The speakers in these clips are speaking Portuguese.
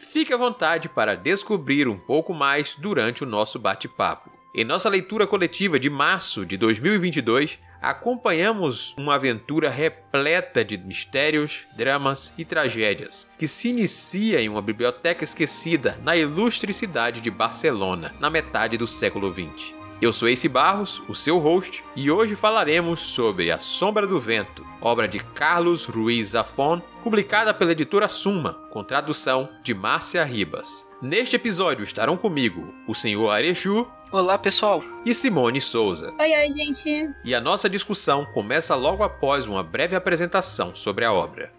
fique à vontade para descobrir um pouco mais durante o nosso bate-papo. Em nossa leitura coletiva de março de 2022, acompanhamos uma aventura repleta de mistérios, dramas e tragédias, que se inicia em uma biblioteca esquecida na ilustre cidade de Barcelona, na metade do século XX. Eu sou Ace Barros, o seu host, e hoje falaremos sobre A Sombra do Vento, obra de Carlos Ruiz Zafón, publicada pela editora Suma, com tradução de Márcia Ribas. Neste episódio estarão comigo o senhor Arechu. Olá, pessoal. E Simone Souza. Oi, oi, gente. E a nossa discussão começa logo após uma breve apresentação sobre a obra.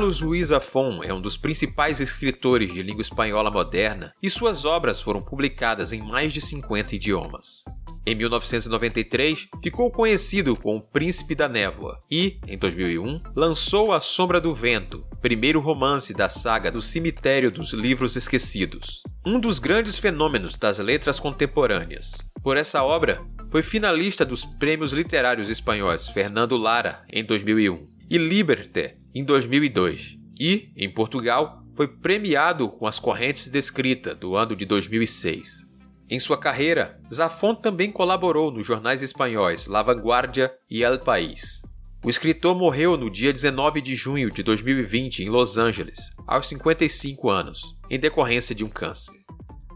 Carlos Ruiz Zafón é um dos principais escritores de língua espanhola moderna e suas obras foram publicadas em mais de 50 idiomas. Em 1993, ficou conhecido como o Príncipe da Névoa e, em 2001, lançou A Sombra do Vento, primeiro romance da saga do Cemitério dos Livros Esquecidos, um dos grandes fenômenos das letras contemporâneas. Por essa obra, foi finalista dos Prêmios Literários Espanhóis Fernando Lara em 2001 e Liberté em 2002 e, em Portugal, foi premiado com as correntes de escrita do ano de 2006. Em sua carreira, Zafón também colaborou nos jornais espanhóis La Vanguardia e El País. O escritor morreu no dia 19 de junho de 2020 em Los Angeles, aos 55 anos, em decorrência de um câncer.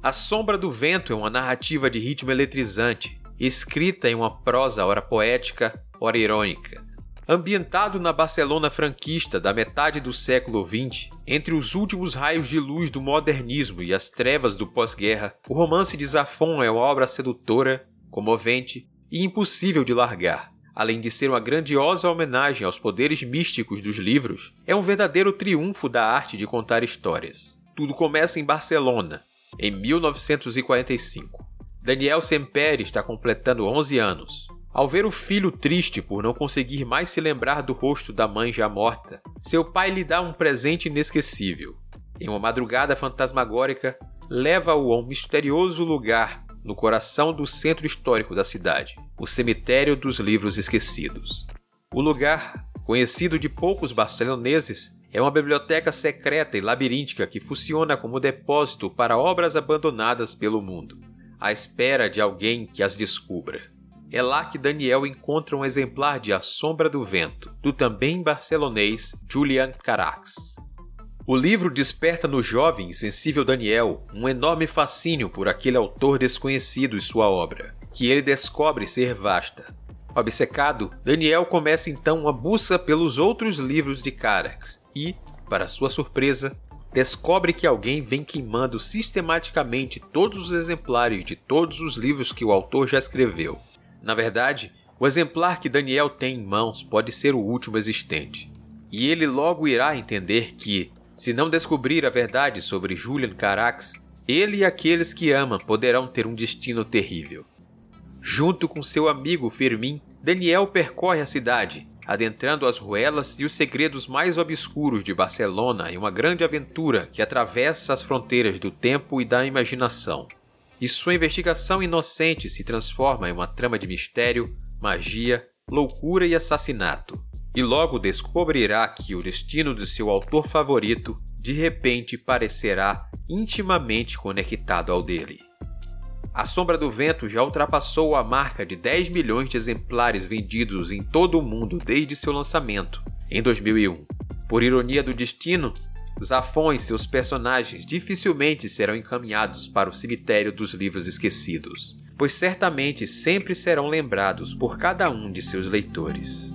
A Sombra do Vento é uma narrativa de ritmo eletrizante, escrita em uma prosa ora poética, ora irônica, Ambientado na Barcelona franquista da metade do século XX, entre os últimos raios de luz do modernismo e as trevas do pós-guerra, o romance de Zafon é uma obra sedutora, comovente e impossível de largar. Além de ser uma grandiosa homenagem aos poderes místicos dos livros, é um verdadeiro triunfo da arte de contar histórias. Tudo começa em Barcelona, em 1945. Daniel Semperi está completando 11 anos. Ao ver o filho triste por não conseguir mais se lembrar do rosto da mãe já morta, seu pai lhe dá um presente inesquecível. Em uma madrugada fantasmagórica, leva-o a um misterioso lugar no coração do centro histórico da cidade, o Cemitério dos Livros Esquecidos. O lugar, conhecido de poucos barceloneses, é uma biblioteca secreta e labiríntica que funciona como depósito para obras abandonadas pelo mundo, à espera de alguém que as descubra. É lá que Daniel encontra um exemplar de A Sombra do Vento, do também barcelonês Julian Carax. O livro desperta no jovem e sensível Daniel um enorme fascínio por aquele autor desconhecido e sua obra, que ele descobre ser vasta. Obcecado, Daniel começa então uma busca pelos outros livros de Carax e, para sua surpresa, descobre que alguém vem queimando sistematicamente todos os exemplares de todos os livros que o autor já escreveu. Na verdade, o exemplar que Daniel tem em mãos pode ser o último existente. E ele logo irá entender que, se não descobrir a verdade sobre Julian Carax, ele e aqueles que ama poderão ter um destino terrível. Junto com seu amigo Fermin, Daniel percorre a cidade, adentrando as ruelas e os segredos mais obscuros de Barcelona em uma grande aventura que atravessa as fronteiras do tempo e da imaginação e sua investigação inocente se transforma em uma trama de mistério, magia, loucura e assassinato. E logo descobrirá que o destino de seu autor favorito de repente parecerá intimamente conectado ao dele. A Sombra do Vento já ultrapassou a marca de 10 milhões de exemplares vendidos em todo o mundo desde seu lançamento, em 2001. Por ironia do destino, Zafon e seus personagens dificilmente serão encaminhados para o cemitério dos livros esquecidos, pois certamente sempre serão lembrados por cada um de seus leitores.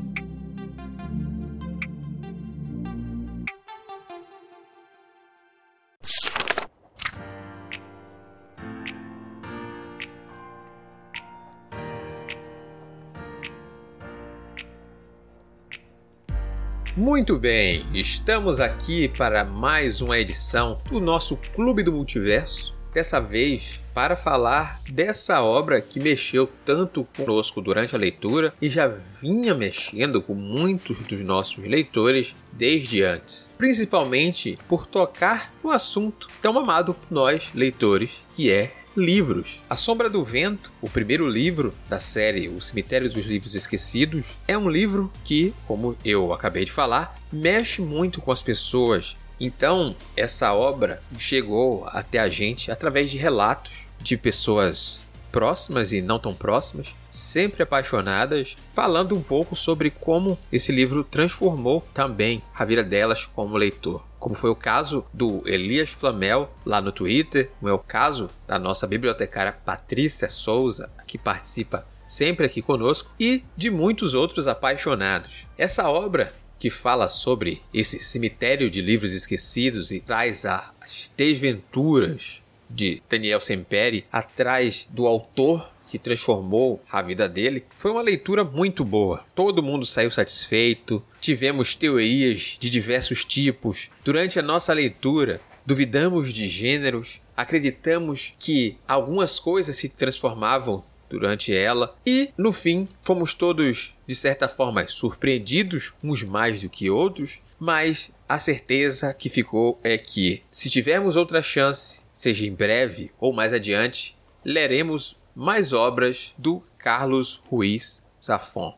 Muito bem, estamos aqui para mais uma edição do nosso Clube do Multiverso. Dessa vez para falar dessa obra que mexeu tanto conosco durante a leitura e já vinha mexendo com muitos dos nossos leitores desde antes. Principalmente por tocar no assunto tão amado por nós, leitores, que é livros. A Sombra do Vento, o primeiro livro da série O Cemitério dos Livros Esquecidos, é um livro que, como eu acabei de falar, mexe muito com as pessoas. Então, essa obra chegou até a gente através de relatos de pessoas próximas e não tão próximas, sempre apaixonadas, falando um pouco sobre como esse livro transformou também a vida delas como leitor como foi o caso do Elias Flamel lá no Twitter, como é o caso da nossa bibliotecária Patrícia Souza, que participa sempre aqui conosco, e de muitos outros apaixonados. Essa obra que fala sobre esse cemitério de livros esquecidos e traz as desventuras de Daniel Semperi atrás do autor que transformou a vida dele, foi uma leitura muito boa. Todo mundo saiu satisfeito, tivemos teorias de diversos tipos. Durante a nossa leitura, duvidamos de gêneros, acreditamos que algumas coisas se transformavam durante ela e no fim fomos todos de certa forma surpreendidos uns mais do que outros, mas a certeza que ficou é que se tivermos outra chance, seja em breve ou mais adiante, leremos mais obras do Carlos Ruiz Zafon.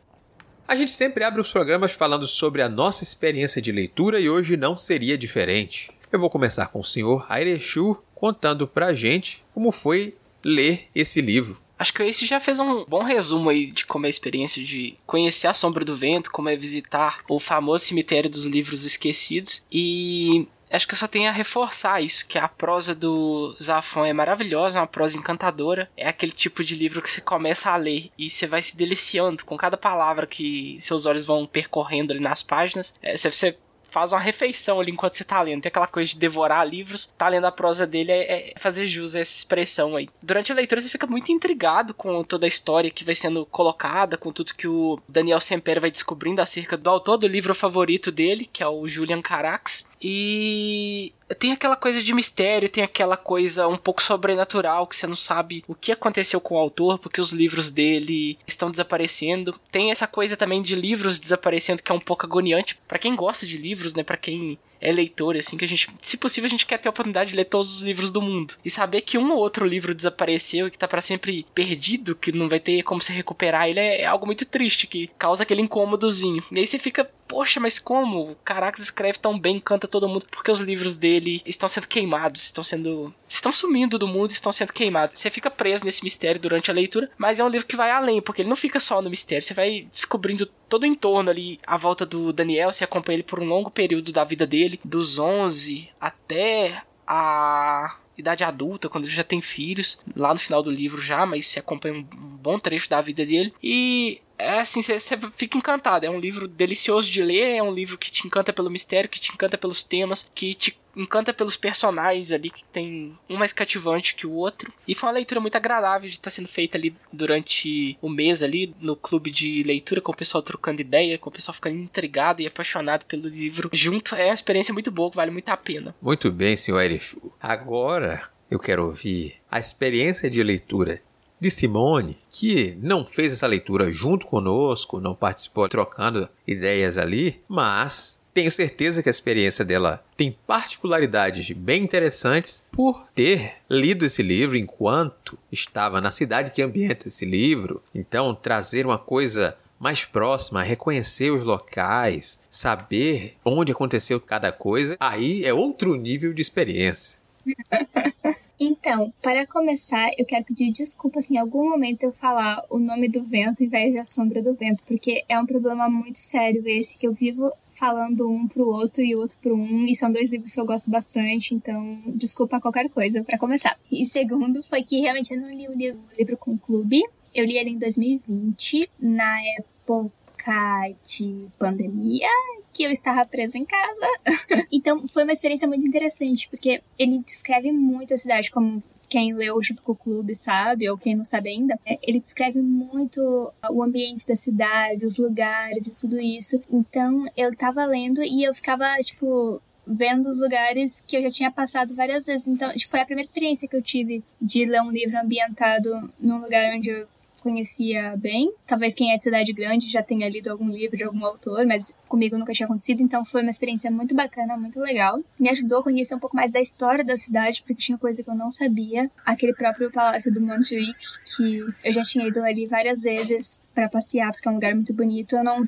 A gente sempre abre os programas falando sobre a nossa experiência de leitura e hoje não seria diferente. Eu vou começar com o senhor Airechu contando pra gente como foi ler esse livro. Acho que Ace já fez um bom resumo aí de como é a experiência de conhecer a Sombra do Vento, como é visitar o famoso cemitério dos livros esquecidos. E acho que eu só tenho a reforçar isso, que a prosa do Zafon é maravilhosa, é uma prosa encantadora. É aquele tipo de livro que você começa a ler e você vai se deliciando com cada palavra que seus olhos vão percorrendo ali nas páginas. É, você faz uma refeição ali enquanto você tá lendo. Tem aquela coisa de devorar livros. Tá lendo a prosa dele é, é fazer jus a essa expressão aí. Durante a leitura você fica muito intrigado com toda a história que vai sendo colocada, com tudo que o Daniel Semper vai descobrindo acerca do autor do livro favorito dele, que é o Julian Carax. E tem aquela coisa de mistério, tem aquela coisa um pouco sobrenatural que você não sabe o que aconteceu com o autor, porque os livros dele estão desaparecendo. Tem essa coisa também de livros desaparecendo que é um pouco agoniante para quem gosta de livros, né, para quem é leitor, assim, que a gente, se possível, a gente quer ter a oportunidade de ler todos os livros do mundo. E saber que um ou outro livro desapareceu e que tá para sempre perdido, que não vai ter como se recuperar ele, é, algo muito triste, que causa aquele incômodozinho. E aí você fica, poxa, mas como? Caracas escreve tão bem, canta todo mundo, porque os livros dele estão sendo queimados, estão sendo. estão sumindo do mundo, estão sendo queimados. Você fica preso nesse mistério durante a leitura, mas é um livro que vai além, porque ele não fica só no mistério, você vai descobrindo todo o entorno ali à volta do Daniel, você acompanha ele por um longo período da vida dele, dos 11 até a idade adulta, quando ele já tem filhos, lá no final do livro já, mas você acompanha um bom trecho da vida dele. E é assim, você fica encantado. É um livro delicioso de ler, é um livro que te encanta pelo mistério, que te encanta pelos temas, que te encanta pelos personagens ali, que tem um mais cativante que o outro. E foi uma leitura muito agradável de estar tá sendo feita ali durante o mês ali, no clube de leitura, com o pessoal trocando ideia, com o pessoal ficando intrigado e apaixonado pelo livro junto. É uma experiência muito boa, vale muito a pena. Muito bem, senhor Erechu. Agora eu quero ouvir a experiência de leitura de Simone, que não fez essa leitura junto conosco, não participou trocando ideias ali, mas tenho certeza que a experiência dela tem particularidades bem interessantes por ter lido esse livro enquanto estava na cidade que ambienta esse livro. Então, trazer uma coisa mais próxima, reconhecer os locais, saber onde aconteceu cada coisa, aí é outro nível de experiência. Então, para começar, eu quero pedir desculpas se em algum momento eu falar o nome do vento em vez da sombra do vento, porque é um problema muito sério esse que eu vivo falando um pro outro e o outro pro um, e são dois livros que eu gosto bastante, então desculpa qualquer coisa para começar. E segundo, foi que realmente eu não li o livro com o clube, eu li ele em 2020, na época de pandemia que eu estava presa em casa. então foi uma experiência muito interessante, porque ele descreve muito a cidade como quem leu junto com o clube sabe, ou quem não sabe ainda, é, ele descreve muito o ambiente da cidade, os lugares e tudo isso. Então eu tava lendo e eu ficava, tipo, vendo os lugares que eu já tinha passado várias vezes. Então, foi a primeira experiência que eu tive de ler um livro ambientado num lugar onde eu conhecia bem. Talvez quem é de cidade grande já tenha lido algum livro de algum autor, mas comigo nunca tinha acontecido, então foi uma experiência muito bacana, muito legal. Me ajudou a conhecer um pouco mais da história da cidade, porque tinha coisa que eu não sabia. Aquele próprio Palácio do Montjuic, que eu já tinha ido ali várias vezes para passear, porque é um lugar muito bonito. Eu não,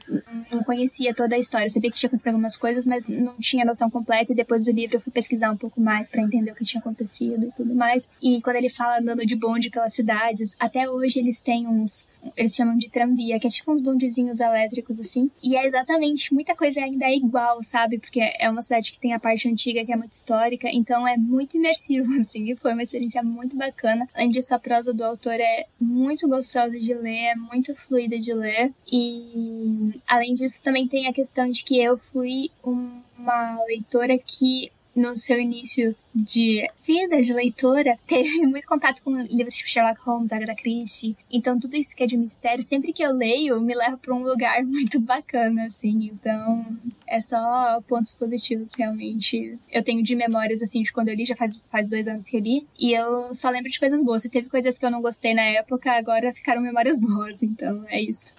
não conhecia toda a história. Sabia que tinha acontecido algumas coisas, mas não tinha noção completa. E depois do livro eu fui pesquisar um pouco mais para entender o que tinha acontecido e tudo mais. E quando ele fala andando de bonde pelas cidades, até hoje eles têm uns eles chamam de tramvia, que é tipo uns bondezinhos elétricos assim. E é exatamente, muita coisa ainda é igual, sabe? Porque é uma cidade que tem a parte antiga, que é muito histórica, então é muito imersivo, assim. E foi uma experiência muito bacana. Além disso, a prosa do autor é muito gostosa de ler, é muito fluida de ler. E além disso, também tem a questão de que eu fui uma leitora que no seu início de vida de leitora, teve muito contato com livros tipo Sherlock Holmes, Agatha Christie. Então, tudo isso que é de mistério, sempre que eu leio, me leva para um lugar muito bacana, assim. Então, é só pontos positivos, realmente. Eu tenho de memórias, assim, de quando eu li, já faz, faz dois anos que eu li, e eu só lembro de coisas boas. Se teve coisas que eu não gostei na época, agora ficaram memórias boas. Então, é isso.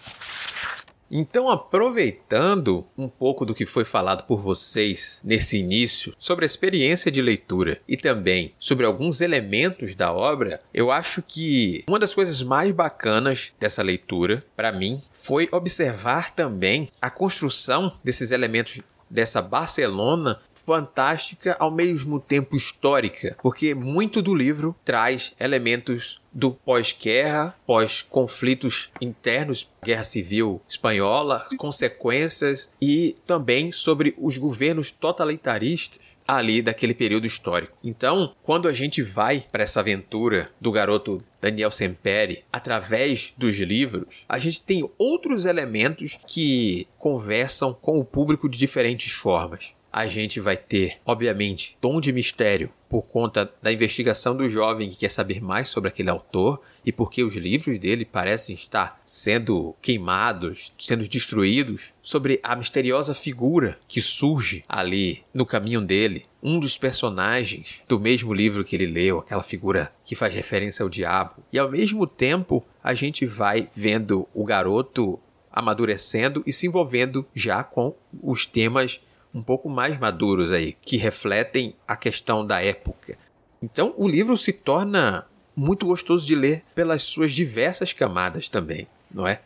Então, aproveitando um pouco do que foi falado por vocês nesse início sobre a experiência de leitura e também sobre alguns elementos da obra, eu acho que uma das coisas mais bacanas dessa leitura, para mim, foi observar também a construção desses elementos dessa Barcelona fantástica ao mesmo tempo histórica, porque muito do livro traz elementos do pós-guerra, pós-conflitos internos, guerra civil espanhola, consequências e também sobre os governos totalitaristas ali daquele período histórico. Então, quando a gente vai para essa aventura do garoto Daniel Semperi através dos livros, a gente tem outros elementos que conversam com o público de diferentes formas a gente vai ter, obviamente, tom de mistério por conta da investigação do jovem que quer saber mais sobre aquele autor e porque os livros dele parecem estar sendo queimados, sendo destruídos, sobre a misteriosa figura que surge ali no caminho dele, um dos personagens do mesmo livro que ele leu, aquela figura que faz referência ao diabo. E ao mesmo tempo, a gente vai vendo o garoto amadurecendo e se envolvendo já com os temas um pouco mais maduros aí, que refletem a questão da época. Então o livro se torna muito gostoso de ler pelas suas diversas camadas também, não é?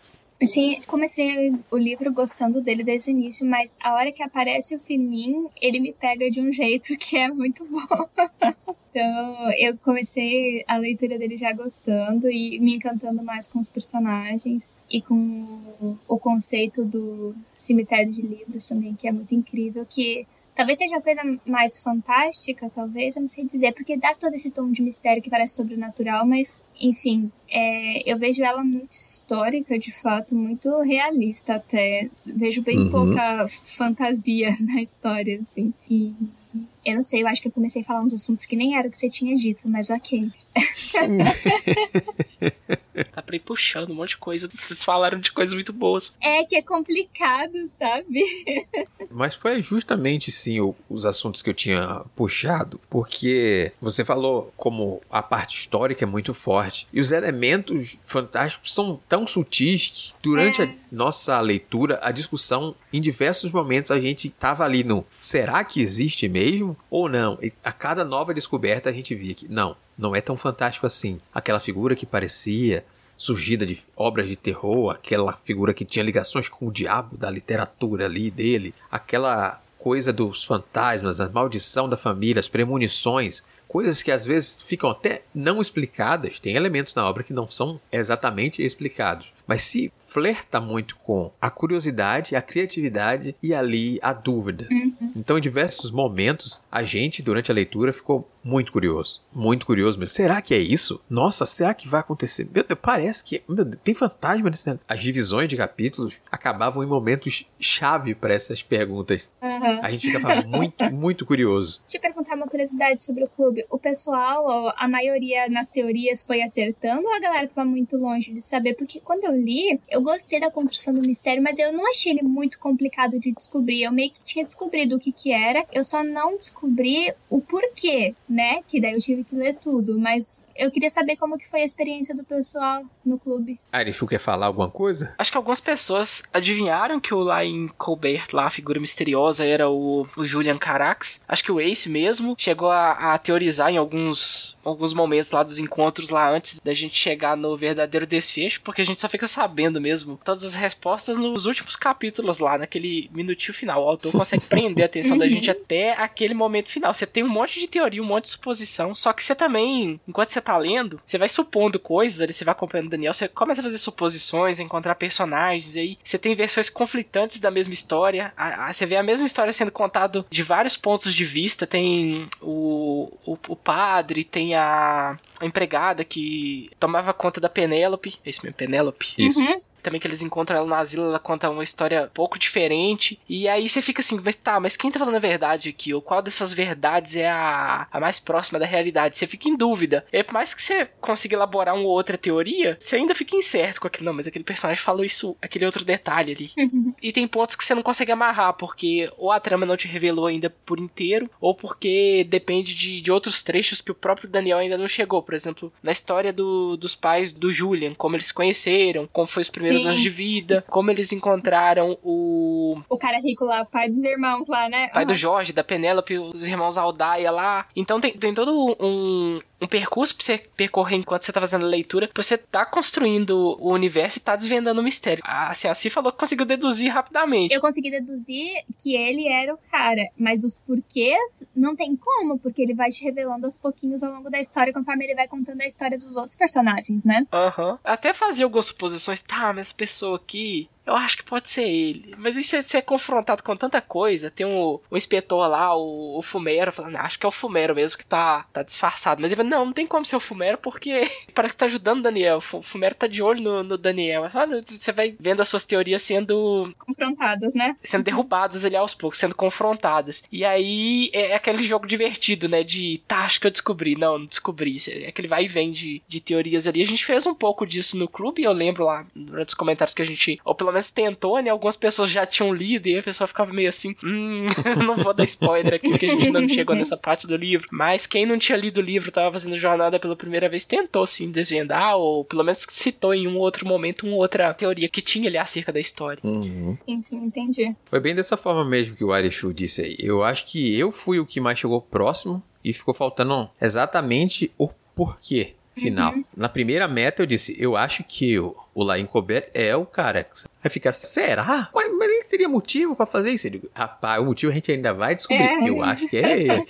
Sim, comecei o livro gostando dele desde o início, mas a hora que aparece o Firmin, ele me pega de um jeito que é muito bom. então, eu comecei a leitura dele já gostando e me encantando mais com os personagens e com o conceito do cemitério de livros também, que é muito incrível, que Talvez seja a coisa mais fantástica, talvez, eu não sei dizer, porque dá todo esse tom de mistério que parece sobrenatural, mas, enfim, é, eu vejo ela muito histórica, de fato, muito realista até. Vejo bem uhum. pouca fantasia na história, assim. E eu não sei, eu acho que eu comecei a falar uns assuntos que nem era o que você tinha dito, mas ok. Tá pra ir puxando um monte de coisa. Vocês falaram de coisas muito boas. É que é complicado, sabe? Mas foi justamente, sim, o, os assuntos que eu tinha puxado. Porque você falou como a parte histórica é muito forte. E os elementos fantásticos são tão sutis que durante é. a nossa leitura, a discussão, em diversos momentos, a gente tava ali no será que existe mesmo ou não? E a cada nova descoberta a gente via que não, não é tão fantástico assim. Aquela figura que parecia surgida de obras de terror, aquela figura que tinha ligações com o diabo da literatura ali dele, aquela coisa dos fantasmas, a maldição da família, as premonições, coisas que às vezes ficam até não explicadas. Tem elementos na obra que não são exatamente explicados. Mas se flerta muito com a curiosidade, a criatividade e ali a dúvida. Uhum. Então, em diversos momentos, a gente, durante a leitura, ficou muito curioso. Muito curioso mesmo. Será que é isso? Nossa, será que vai acontecer? Meu Deus, parece que. Meu Deus, tem fantasma nesse. As divisões de capítulos acabavam em momentos chave para essas perguntas. Uhum. A gente ficava muito, muito curioso. Deixa eu perguntar uma curiosidade sobre o clube. O pessoal, a maioria nas teorias foi acertando ou a galera tava muito longe de saber? Porque quando eu li, eu gostei da construção do mistério, mas eu não achei ele muito complicado de descobrir. Eu meio que tinha descobrido o que que era, eu só não descobri o porquê, né? Que daí eu tive que ler tudo, mas eu queria saber como que foi a experiência do pessoal no clube. Arishu quer falar alguma coisa? Acho que algumas pessoas adivinharam que o lá em Colbert, lá a figura misteriosa, era o, o Julian Carax. Acho que o Ace mesmo chegou a, a teorizar em alguns, alguns momentos lá dos encontros lá antes da gente chegar no verdadeiro desfecho, porque a gente só fica sabendo mesmo todas as respostas nos últimos capítulos lá, naquele minutinho final. O autor consegue prender a atenção da gente até aquele momento final. Você tem um monte de teoria, um monte de suposição, só que você também, enquanto você tá lendo, você vai supondo coisas ali, você vai acompanhando o Daniel, você começa a fazer suposições, encontrar personagens, e aí você tem versões conflitantes da mesma história. A, a, você vê a mesma história sendo contada de vários pontos de vista. Tem o, o, o padre, tem a, a empregada que tomava conta da Penélope. É isso mesmo, Penélope? Isso. Uhum. Também que eles encontram ela no asilo, ela conta uma história pouco diferente. E aí você fica assim, mas tá, mas quem tá falando a verdade aqui? Ou qual dessas verdades é a, a mais próxima da realidade? Você fica em dúvida. E por mais que você consiga elaborar uma ou outra teoria, você ainda fica incerto com aquilo. Não, mas aquele personagem falou isso, aquele outro detalhe ali. e tem pontos que você não consegue amarrar, porque ou a trama não te revelou ainda por inteiro, ou porque depende de, de outros trechos que o próprio Daniel ainda não chegou. Por exemplo, na história do, dos pais do Julian, como eles se conheceram, como foi os primeiros Sim. anos de vida, como eles encontraram o O cara rico lá, o pai dos irmãos lá, né? pai do Uhum. Jorge, da Penélope, os irmãos Aldaia lá. Então tem, tem todo um, um percurso pra você percorrer enquanto você tá fazendo a leitura, pra você tá construindo o universo e tá desvendando o mistério. A, assim, a Ci falou que conseguiu deduzir rapidamente. Eu consegui deduzir que ele era o cara, mas os porquês não tem como, porque ele vai te revelando aos pouquinhos ao longo da história, conforme ele vai contando a história dos outros personagens, né? Aham. Até fazia algumas suposições. Tá, essa pessoa aqui. Eu acho que pode ser ele. Mas aí você, você é confrontado com tanta coisa. Tem um, um inspetor lá, o, o Fumero, falando, "Ah, acho que é o Fumero mesmo que tá, tá disfarçado. Mas ele fala, não, não tem como ser o Fumero porque parece que tá ajudando o Daniel. O Fu- Fumero tá de olho no, no Daniel. Você vai vendo as suas teorias sendo Confrontadas, né? sendo derrubadas ali aos poucos, sendo confrontadas. E aí é aquele jogo divertido, né? De tá, acho que eu descobri. Não, não descobri. É aquele vai e vem de, de teorias ali. A gente fez um pouco disso no clube, eu lembro lá durante os comentários que a gente, ou pelo menos tentou, né? Algumas pessoas já tinham lido e a pessoa ficava meio assim, hum, não vou dar spoiler aqui, porque a gente ainda não chegou nessa parte do livro. Mas quem não tinha lido o livro, tava fazendo jornada pela primeira vez, tentou sim desvendar, ou pelo menos citou em um outro momento uma outra teoria que tinha ali acerca da história. Uhum. Sim, sim, entendi. Foi bem dessa forma mesmo que o Arishu disse aí. Eu acho que eu fui o que mais chegou próximo e ficou faltando exatamente o porquê final. Na primeira meta eu disse, eu acho que o, o Lain Colbert é o Carex. Aí ficaram, será? Ué, mas ele teria motivo pra fazer isso? Eu digo, rapaz, o motivo a gente ainda vai descobrir. É. Eu acho que é ele.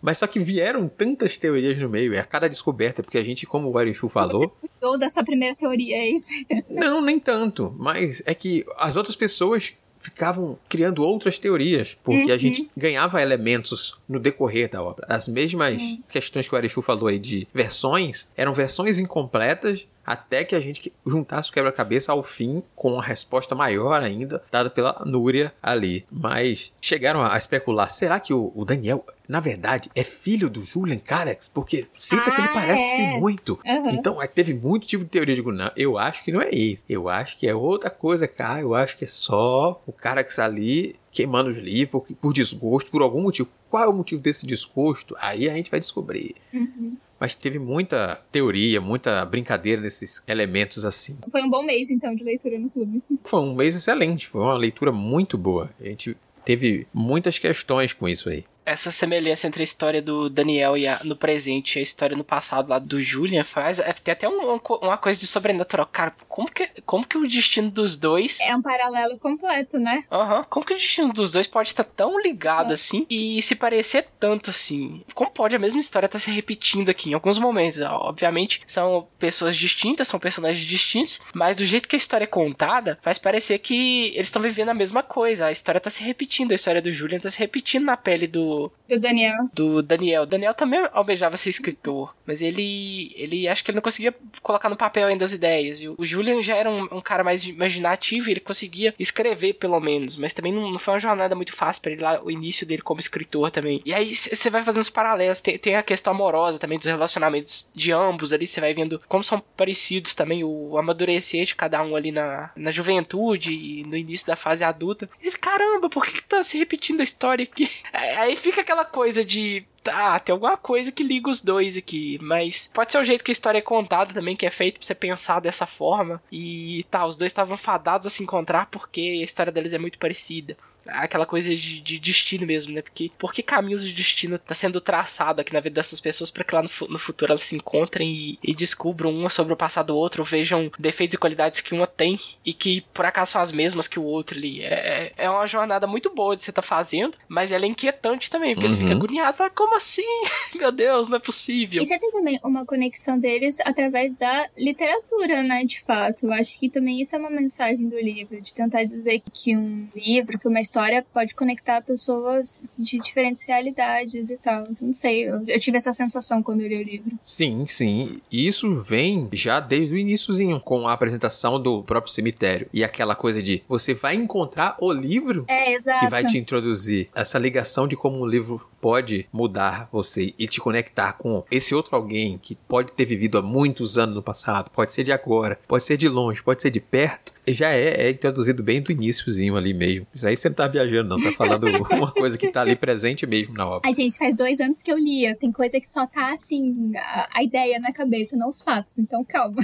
Mas só que vieram tantas teorias no meio, é a cada descoberta, porque a gente, como o Arishu falou, Ou da sua primeira teoria, é isso? não, nem tanto. Mas é que as outras pessoas ficavam criando outras teorias, porque a gente ganhava elementos no decorrer da obra. As mesmas questões que o Arishu falou aí de versões, eram versões incompletas até que a gente juntasse o quebra-cabeça ao fim com a resposta maior ainda, dada pela Núria ali. Mas chegaram a especular, será que o, o Daniel, na verdade, é filho do Julian Carax? Porque cita que ele Ah, parece é. muito. Aham. Então, é, teve muito tipo de teoria. Eu digo, não, eu acho que não é isso. Eu acho que é outra coisa, cara. Eu acho que é só o cara que está ali queimando os livros por, por desgosto, por algum motivo. Qual é o motivo desse desgosto? Aí a gente vai descobrir. Mas teve muita teoria, muita brincadeira nesses elementos assim. Foi um bom mês, então, de leitura no clube. Foi um mês excelente, foi uma leitura muito boa. A gente teve muitas questões com isso aí. Essa semelhança entre a história do Daniel e a, no presente e a história no passado lá do Julian faz. É, tem até um, um, uma coisa de sobrenatural. Cara, como que, como que o destino dos dois. É um paralelo completo, né? Aham. Uhum. Como que o destino dos dois pode estar tão ligado é. assim e se parecer tanto assim? Como pode a mesma história estar se repetindo aqui em alguns momentos? Obviamente, são pessoas distintas, são personagens distintos, mas do jeito que a história é contada, faz parecer que eles estão vivendo a mesma coisa. A história tá se repetindo, a história do Julian tá se repetindo na pele do. Do Daniel. Do Daniel. Daniel também almejava ser escritor, mas ele. Ele acho que ele não conseguia colocar no papel ainda as ideias. E o Julian já era um, um cara mais imaginativo ele conseguia escrever, pelo menos, mas também não, não foi uma jornada muito fácil para ele lá, o início dele como escritor também. E aí você vai fazendo os paralelos, tem, tem, a questão amorosa também dos relacionamentos de ambos ali, você vai vendo como são parecidos também o amadurecer de cada um ali na, na juventude e no início da fase adulta. E você, caramba, por que, que tá se repetindo a história aqui? Aí fica aquela coisa de ah, tem alguma coisa que liga os dois aqui, mas pode ser o jeito que a história é contada também, que é feito pra você pensar dessa forma. E tá, os dois estavam fadados a se encontrar porque a história deles é muito parecida aquela coisa de, de, destino mesmo, né? Porque por que caminhos de destino tá sendo traçado aqui na vida dessas pessoas para que lá no, no, futuro elas se encontrem e, e, descubram uma sobre o passado do outro, ou vejam defeitos e qualidades que uma tem e que por acaso são as mesmas que o outro ali. É, é, é uma jornada muito boa de você tá fazendo, mas ela é inquietante também, porque uhum. você fica uhum. agoniado, fala, como assim? Meu Deus, não é possível. E você tem também uma conexão deles através da literatura, né? De fato. Eu acho que também isso é uma mensagem do livro, de tentar dizer que um livro, que uma história história pode conectar pessoas de diferentes realidades e tal. Não sei, eu, eu tive essa sensação quando eu li o livro. Sim, sim. Isso vem já desde o iníciozinho, com a apresentação do próprio cemitério. E aquela coisa de você vai encontrar o livro é, que vai te introduzir. Essa ligação de como o livro pode mudar você e te conectar com esse outro alguém que pode ter vivido há muitos anos no passado, pode ser de agora, pode ser de longe, pode ser de perto, já é, é introduzido bem do iníciozinho ali mesmo. Isso aí você não tá viajando, não, tá falando uma coisa que tá ali presente mesmo na obra. A gente, faz dois anos que eu lia, tem coisa que só tá assim, a, a ideia na cabeça, não os fatos, então calma.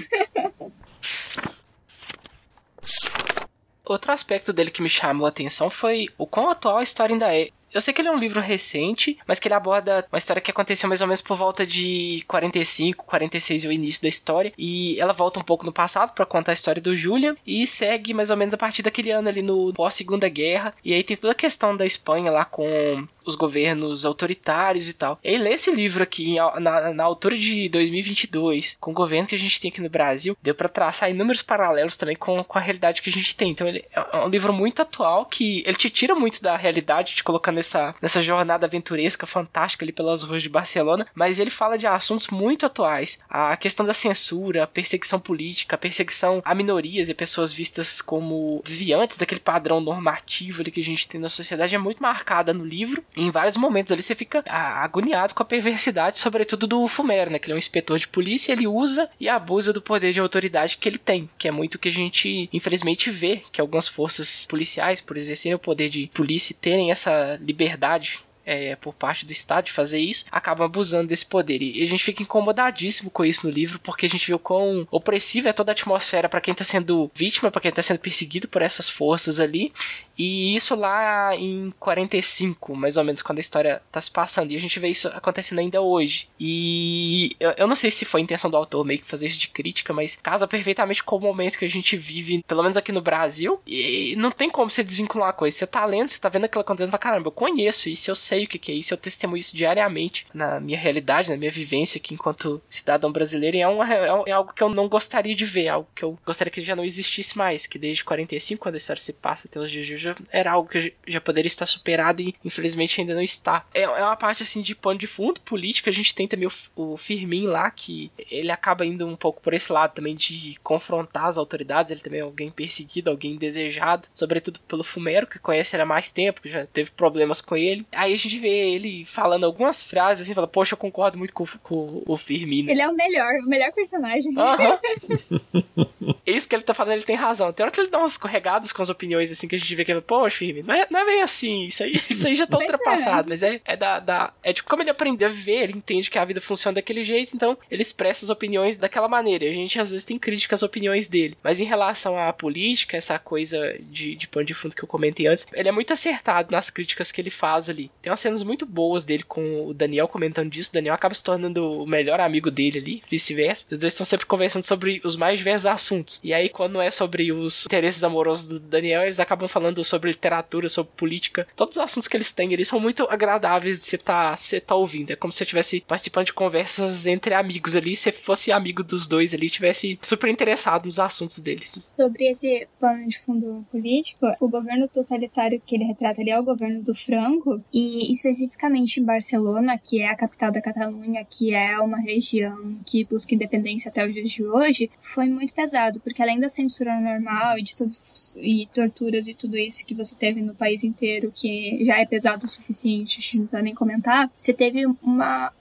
Outro aspecto dele que me chamou a atenção foi o quão atual a história ainda é. Eu sei que ele é um livro recente, mas que ele aborda uma história que aconteceu mais ou menos por volta de 45, 46 e o início da história. E ela volta um pouco no passado para contar a história do Julian e segue mais ou menos a partir daquele ano ali no pós-segunda guerra. E aí tem toda a questão da Espanha lá com os governos autoritários e tal. E ler esse livro aqui na, na altura de 2022, com o governo que a gente tem aqui no Brasil, deu para traçar inúmeros paralelos também com, com a realidade que a gente tem. Então ele é um livro muito atual que ele te tira muito da realidade, te colocando nessa, nessa jornada aventuresca fantástica ali pelas ruas de Barcelona, mas ele fala de assuntos muito atuais. A questão da censura, a perseguição política, a perseguição a minorias e pessoas vistas como desviantes daquele padrão normativo ali que a gente tem na sociedade é muito marcada no livro em vários momentos ali você fica agoniado com a perversidade, sobretudo do Fumero, né? Que ele é um inspetor de polícia, ele usa e abusa do poder de autoridade que ele tem, que é muito que a gente, infelizmente, vê que algumas forças policiais, por exercerem o poder de polícia, terem essa liberdade é, por parte do Estado de fazer isso, acabam abusando desse poder. E a gente fica incomodadíssimo com isso no livro, porque a gente viu quão opressiva é toda a atmosfera para quem tá sendo vítima, para quem tá sendo perseguido por essas forças ali. E isso lá em 45, mais ou menos, quando a história tá se passando. E a gente vê isso acontecendo ainda hoje. E eu, eu não sei se foi a intenção do autor meio que fazer isso de crítica, mas casa perfeitamente com o momento que a gente vive, pelo menos aqui no Brasil. E não tem como você desvincular a coisa. Você tá lendo, você tá vendo aquilo acontecendo, pra caramba, eu conheço isso, eu sei o que, que é isso, eu testemunho isso diariamente na minha realidade, na minha vivência aqui enquanto cidadão brasileiro. E é, é, é algo que eu não gostaria de ver, algo que eu gostaria que já não existisse mais. Que desde 45, quando a história se passa até os dias de hoje, era algo que já poderia estar superado e infelizmente ainda não está. É, é uma parte assim de pano de fundo política. A gente tem também o, o Firmin lá, que ele acaba indo um pouco por esse lado também de confrontar as autoridades. Ele também é alguém perseguido, alguém desejado, sobretudo pelo Fumero, que conhece ele há mais tempo, que já teve problemas com ele. Aí gente vê ele falando algumas frases assim, fala, poxa, eu concordo muito com, com o Firmino. Ele é o melhor, o melhor personagem. Uhum. isso que ele tá falando, ele tem razão. Tem hora que ele dá umas escorregadas com as opiniões, assim, que a gente vê que, poxa, firme, não é, não é bem assim, isso aí, isso aí já tá ultrapassado, é. mas é, é da, da. É de como ele aprendeu a viver, ele entende que a vida funciona daquele jeito, então ele expressa as opiniões daquela maneira. E a gente às vezes tem crítica às opiniões dele. Mas em relação à política, essa coisa de, de pano de fundo que eu comentei antes, ele é muito acertado nas críticas que ele faz ali. Tem umas cenas muito boas dele com o Daniel comentando disso. O Daniel acaba se tornando o melhor amigo dele ali, vice-versa. Os dois estão sempre conversando sobre os mais diversos assuntos. E aí, quando é sobre os interesses amorosos do Daniel, eles acabam falando sobre literatura, sobre política. Todos os assuntos que eles têm, eles são muito agradáveis de você tá, tá ouvindo. É como se você estivesse participando de conversas entre amigos ali, se fosse amigo dos dois ali, tivesse super interessado nos assuntos deles. Sobre esse plano de fundo político, o governo totalitário que ele retrata ali é o governo do Franco, e especificamente em Barcelona, que é a capital da Catalunha, que é uma região que busca independência até os dias de hoje, foi muito pesado, porque além da censura normal e de todas e torturas e tudo isso que você teve no país inteiro, que já é pesado o suficiente, a gente não precisa nem comentar, você teve uma.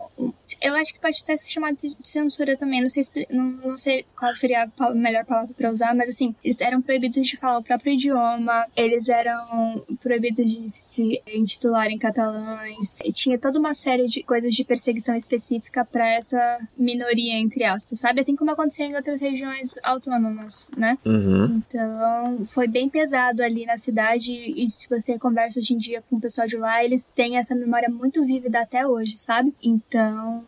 Eu acho que pode até ser chamado de censura também, não sei, não, sei qual seria a melhor palavra para usar, mas assim, eles eram proibidos de falar o próprio idioma, eles eram proibidos de se intitular em e tinha toda uma série de coisas de perseguição específica para essa minoria, entre aspas, sabe? Assim como aconteceu em outras regiões autônomas, né? Uhum. Então, foi bem pesado ali na cidade, e se você conversa hoje em dia com o pessoal de lá, eles têm essa memória muito vívida até hoje, sabe? Então,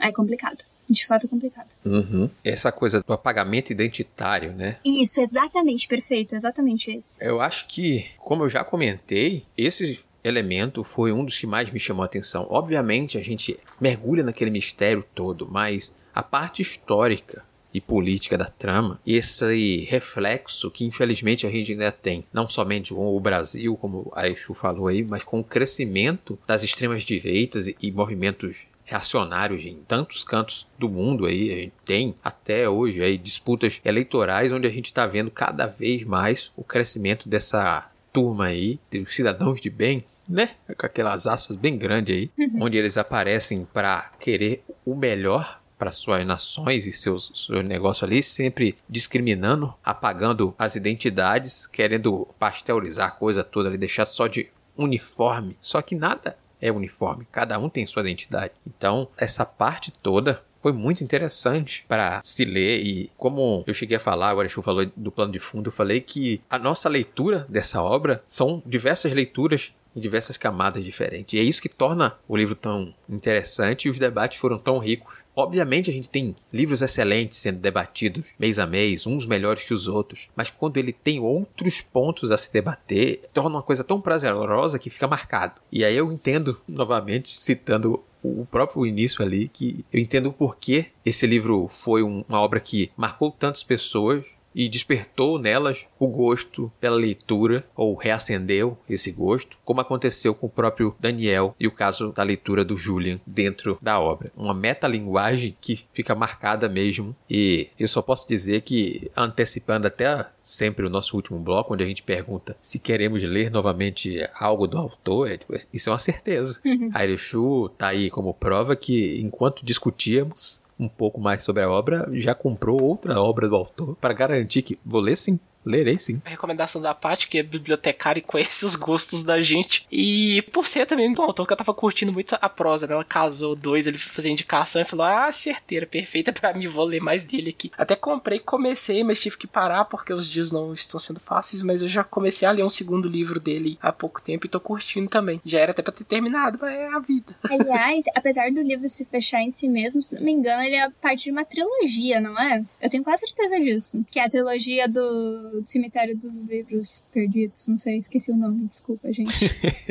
é complicado de fato complicado. Uhum. Essa coisa do apagamento identitário, né? Isso, exatamente, perfeito, exatamente isso. Eu acho que, como eu já comentei, esse elemento foi um dos que mais me chamou a atenção. Obviamente a gente mergulha naquele mistério todo, mas a parte histórica e política da trama, esse reflexo que infelizmente a gente ainda tem, não somente com o Brasil, como a Exu falou aí, mas com o crescimento das extremas direitas e movimentos reacionários em tantos cantos do mundo aí. A gente tem até hoje aí disputas eleitorais onde a gente está vendo cada vez mais o crescimento dessa turma aí, dos cidadãos de bem, né? Com aquelas aspas bem grandes aí, uhum. onde eles aparecem para querer o melhor para suas nações e seus, seus negócios ali, sempre discriminando, apagando as identidades, querendo pasteurizar a coisa toda ali, deixar só de uniforme. Só que nada é uniforme, cada um tem sua identidade. Então, essa parte toda foi muito interessante para se ler e como eu cheguei a falar, agora Chu falou do plano de fundo, eu falei que a nossa leitura dessa obra são diversas leituras em diversas camadas diferentes. E é isso que torna o livro tão interessante e os debates foram tão ricos. Obviamente a gente tem livros excelentes sendo debatidos mês a mês, uns melhores que os outros, mas quando ele tem outros pontos a se debater, torna uma coisa tão prazerosa que fica marcado. E aí eu entendo, novamente, citando o próprio início ali, que eu entendo o porquê esse livro foi uma obra que marcou tantas pessoas e despertou nelas o gosto pela leitura, ou reacendeu esse gosto, como aconteceu com o próprio Daniel e o caso da leitura do Julian dentro da obra. Uma metalinguagem que fica marcada mesmo, e eu só posso dizer que, antecipando até sempre o nosso último bloco, onde a gente pergunta se queremos ler novamente algo do autor, é, tipo, isso é uma certeza. Uhum. Airechu tá aí como prova que, enquanto discutíamos, um pouco mais sobre a obra, já comprou outra obra do autor para garantir que vou ler sim. Lerei sim. A recomendação da Paty, que é bibliotecária e conhece os gostos da gente. E por ser também um autor que eu tava curtindo muito a prosa, né? Ela casou dois, ele fazia indicação e falou: Ah, certeira, perfeita para mim, vou ler mais dele aqui. Até comprei, comecei, mas tive que parar porque os dias não estão sendo fáceis. Mas eu já comecei a ler um segundo livro dele há pouco tempo e tô curtindo também. Já era até pra ter terminado, mas é a vida. Aliás, apesar do livro se fechar em si mesmo, se não me engano, ele é parte de uma trilogia, não é? Eu tenho quase certeza disso. Que é a trilogia do do Cemitério dos Livros Perdidos. Não sei, esqueci o nome, desculpa, gente.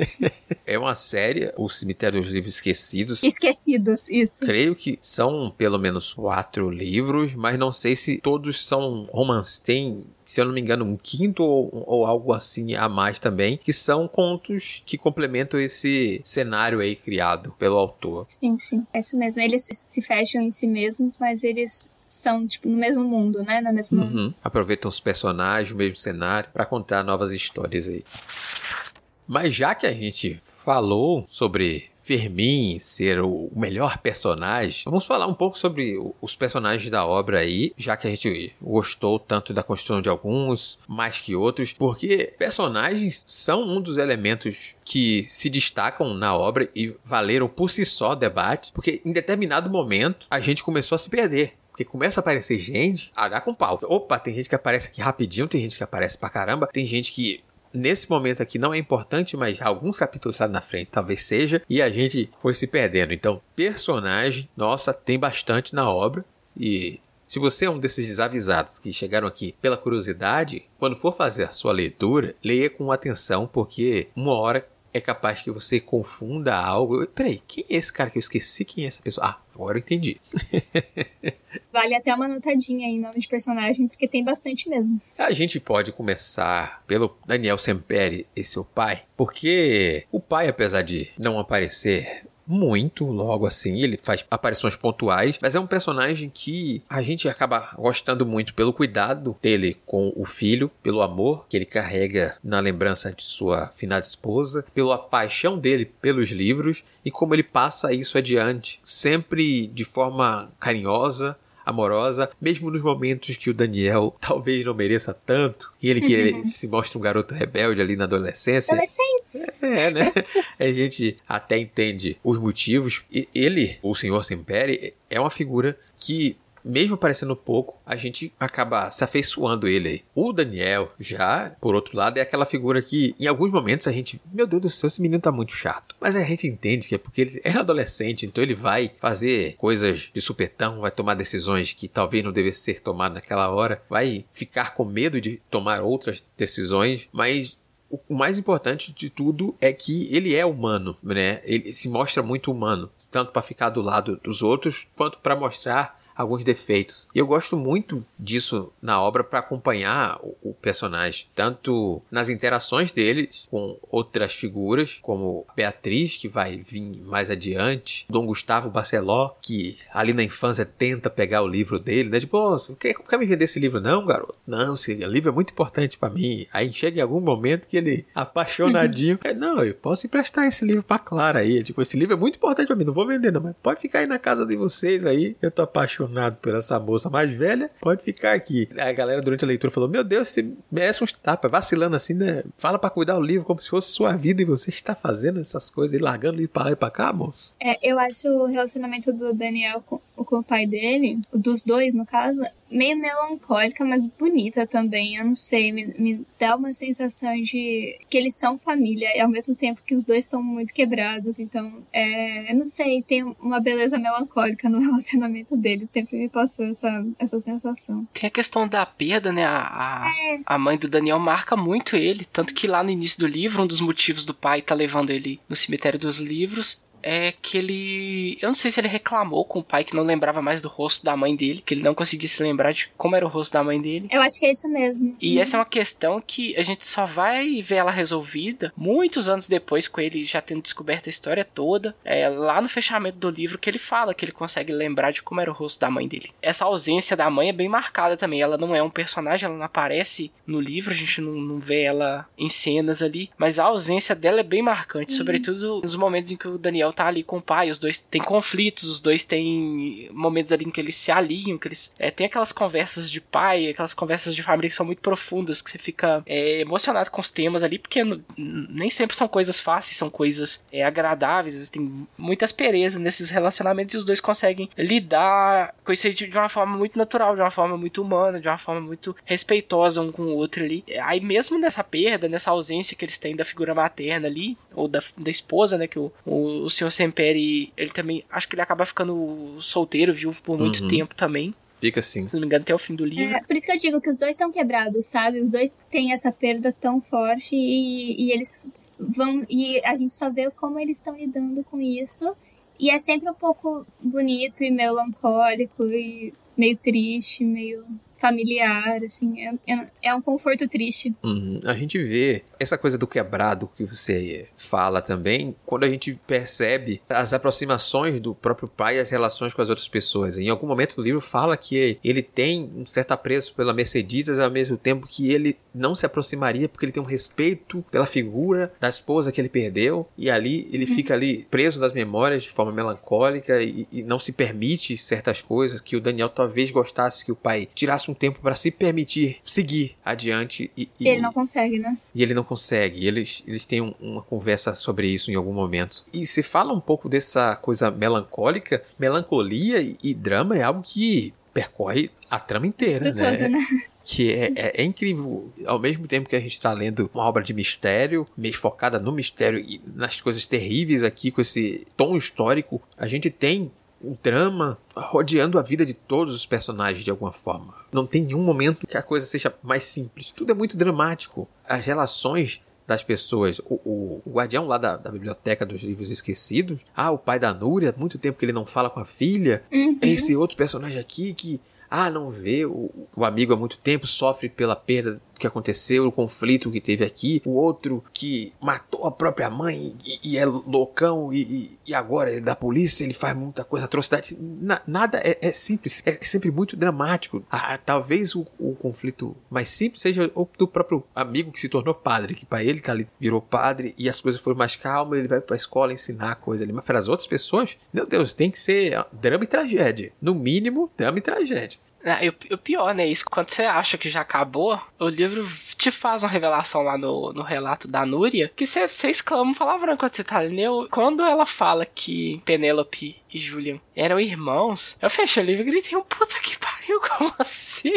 é uma série, O Cemitério dos Livros Esquecidos. Esquecidos, isso. Creio que são pelo menos quatro livros, mas não sei se todos são romances. Tem se eu não me engano, um quinto ou, ou, algo assim a mais também, que são contos que complementam esse cenário aí criado pelo autor. Sim, sim, é isso mesmo. Eles se fecham em si mesmos, mas eles são, tipo, no mesmo mundo, né? Na mesma... Uhum. Aproveitam os personagens, o mesmo cenário, para contar novas histórias aí. Mas já que a gente falou sobre Fermin ser o melhor personagem, vamos falar um pouco sobre os personagens da obra aí, já que a gente gostou tanto da construção de alguns, mais que outros, porque personagens são um dos elementos que se destacam na obra e valeram por si só debate, porque em determinado momento a gente começou a se perder. Porque começa a aparecer gente, a dar com pau. Opa, tem gente que aparece aqui rapidinho, tem gente que aparece pra caramba, tem gente que nesse momento aqui não é importante, mas alguns capítulos lá na frente talvez seja, e a gente foi se perdendo. Então, personagem, nossa, tem bastante na obra, e se você é um desses desavisados que chegaram aqui pela curiosidade, quando for fazer a sua leitura, leia com atenção, porque uma hora é capaz que você confunda algo. Peraí, quem é esse cara que eu esqueci? Quem é essa pessoa? Ah, agora eu entendi. vale até uma notadinha em nome de personagem, porque tem bastante mesmo. A gente pode começar pelo Daniel Semperi e seu pai, porque o pai, apesar de não aparecer muito logo assim. Ele faz aparições pontuais, mas é um personagem que a gente acaba gostando muito pelo cuidado dele com o filho, pelo amor que ele carrega na lembrança de sua finada esposa, pela paixão dele pelos livros e como ele passa isso adiante, sempre de forma carinhosa, amorosa, mesmo nos momentos que o Daniel talvez não mereça tanto, e ele que ele uhum. se mostra um garoto rebelde ali na adolescência. Adolescente! É, né? A gente até entende os motivos. E ele, o senhor Semperi, é uma figura que mesmo parecendo pouco, a gente acaba se afeiçoando ele aí. O Daniel, já, por outro lado, é aquela figura que, em alguns momentos, a gente, meu Deus do céu, esse menino tá muito chato. Mas a gente entende que é porque ele é adolescente, então ele vai fazer coisas de supetão, vai tomar decisões que talvez não devessem ser tomadas naquela hora, vai ficar com medo de tomar outras decisões, mas o mais importante de tudo é que ele é humano, né? Ele se mostra muito humano, tanto para ficar do lado dos outros quanto para mostrar alguns defeitos. E eu gosto muito disso na obra para acompanhar o, o, personagem, tanto nas interações deles com outras figuras, como Beatriz, que vai vir mais adiante, Dom Gustavo Barceló, que ali na infância tenta pegar o livro dele, né? Tipo, oh, você quer, quer me vender esse livro? Não, garoto. Não, esse livro é muito importante para mim. Aí chega em algum momento que ele, apaixonadinho, é, não, eu posso emprestar esse livro pra Clara aí. Tipo, esse livro é muito importante para mim, não vou vender não, mas pode ficar aí na casa de vocês aí, eu tô apaixonado apaixonado por essa moça mais velha, pode ficar aqui. A galera durante a leitura falou: Meu Deus, você merece uns tapas, vacilando assim, né? Fala para cuidar o livro como se fosse sua vida e você está fazendo essas coisas e largando ele para lá e pra cá, moço. É, eu acho o relacionamento do Daniel com, com o pai dele, dos dois no caso, meio melancólica, mas bonita também. Eu não sei, me, me dá uma sensação de que eles são família e ao mesmo tempo que os dois estão muito quebrados. Então, é, eu não sei, tem uma beleza melancólica no relacionamento deles. Sempre me passou essa, essa sensação. Tem a questão da perda, né? A, a, é. a mãe do Daniel marca muito ele. Tanto que lá no início do livro, um dos motivos do pai tá levando ele no cemitério dos livros é que ele. Eu não sei se ele reclamou com o pai que não lembrava mais do rosto da mãe dele, que ele não conseguia se lembrar de como era o rosto da mãe dele. Eu acho que é isso mesmo. E essa é uma questão que a gente só vai ver ela resolvida muitos anos depois, com ele já tendo descoberto a história toda. É lá no fechamento do livro que ele fala que ele consegue lembrar de como era o rosto da mãe dele. Essa ausência da mãe é bem marcada também. Ela não é um personagem, ela não aparece no livro, a gente não, não vê ela em cenas ali, mas a ausência dela é bem marcante, uhum. sobretudo nos momentos em que o Daniel tá ali com o pai, os dois têm conflitos, os dois têm momentos ali em que eles se alinham, que eles é, tem aquelas conversas de pai, aquelas conversas de família que são muito profundas, que você fica é, emocionado com os temas ali, porque nem sempre são coisas fáceis, são coisas é, agradáveis, tem muitas perezas nesses relacionamentos e os dois conseguem lidar com isso de, de uma forma muito natural, de uma forma muito humana, de uma forma muito respeitosa um com o outro ali. Aí mesmo nessa perda, nessa ausência que eles têm da figura materna ali, ou da, da esposa, né, que o, o, o senhor Semperi, ele também, acho que ele acaba ficando solteiro, viúvo por muito uhum. tempo também. Fica assim. Se não me engano, até o fim do livro. É, por isso que eu digo que os dois estão quebrados, sabe? Os dois têm essa perda tão forte e, e eles vão. E a gente só vê como eles estão lidando com isso. E é sempre um pouco bonito e melancólico e meio triste, meio familiar, assim, é, é, é um conforto triste. Uhum. A gente vê essa coisa do quebrado que você fala também, quando a gente percebe as aproximações do próprio pai e as relações com as outras pessoas. Em algum momento do livro fala que ele tem um certo apreço pela Mercedes, ao mesmo tempo que ele não se aproximaria porque ele tem um respeito pela figura da esposa que ele perdeu, e ali ele fica ali preso nas memórias de forma melancólica e, e não se permite certas coisas que o Daniel talvez gostasse que o pai tirasse um tempo para se permitir seguir adiante. E, e, ele não consegue, né? E ele não consegue. Eles, eles têm um, uma conversa sobre isso em algum momento. E se fala um pouco dessa coisa melancólica, melancolia e, e drama é algo que percorre a trama inteira, Do né? Todo, né? que é, é, é, incrível. Ao mesmo tempo que a gente está lendo uma obra de mistério, meio focada no mistério e nas coisas terríveis aqui, com esse tom histórico, a gente tem um drama rodeando a vida de todos os personagens de alguma forma. Não tem nenhum momento que a coisa seja mais simples. Tudo é muito dramático. As relações das pessoas. O, o, o guardião lá da, da, biblioteca dos livros esquecidos. Ah, o pai da Núria, muito tempo que ele não fala com a filha. Uhum. Esse outro personagem aqui que ah, não vê o, o amigo há muito tempo, sofre pela perda que aconteceu, o conflito que teve aqui, o outro que matou a própria mãe e, e é loucão e, e, agora ele é da polícia, ele faz muita coisa, atrocidade. Na, nada é, é, simples, é sempre muito dramático. Ah, talvez o, o, conflito mais simples seja o do próprio amigo que se tornou padre, que para ele tá ali, virou padre e as coisas foram mais calmas, ele vai pra escola ensinar a coisa ali. Mas para as outras pessoas, meu Deus, tem que ser drama e tragédia. No mínimo, drama e tragédia. É, e o pior, né? Isso, quando você acha que já acabou, o livro te faz uma revelação lá no, no relato da Núria, que você, você exclama um palavrão quando você tá lendo. Quando ela fala que Penélope e Julian eram irmãos, eu fechei o livro e gritei, puta que pariu, como assim?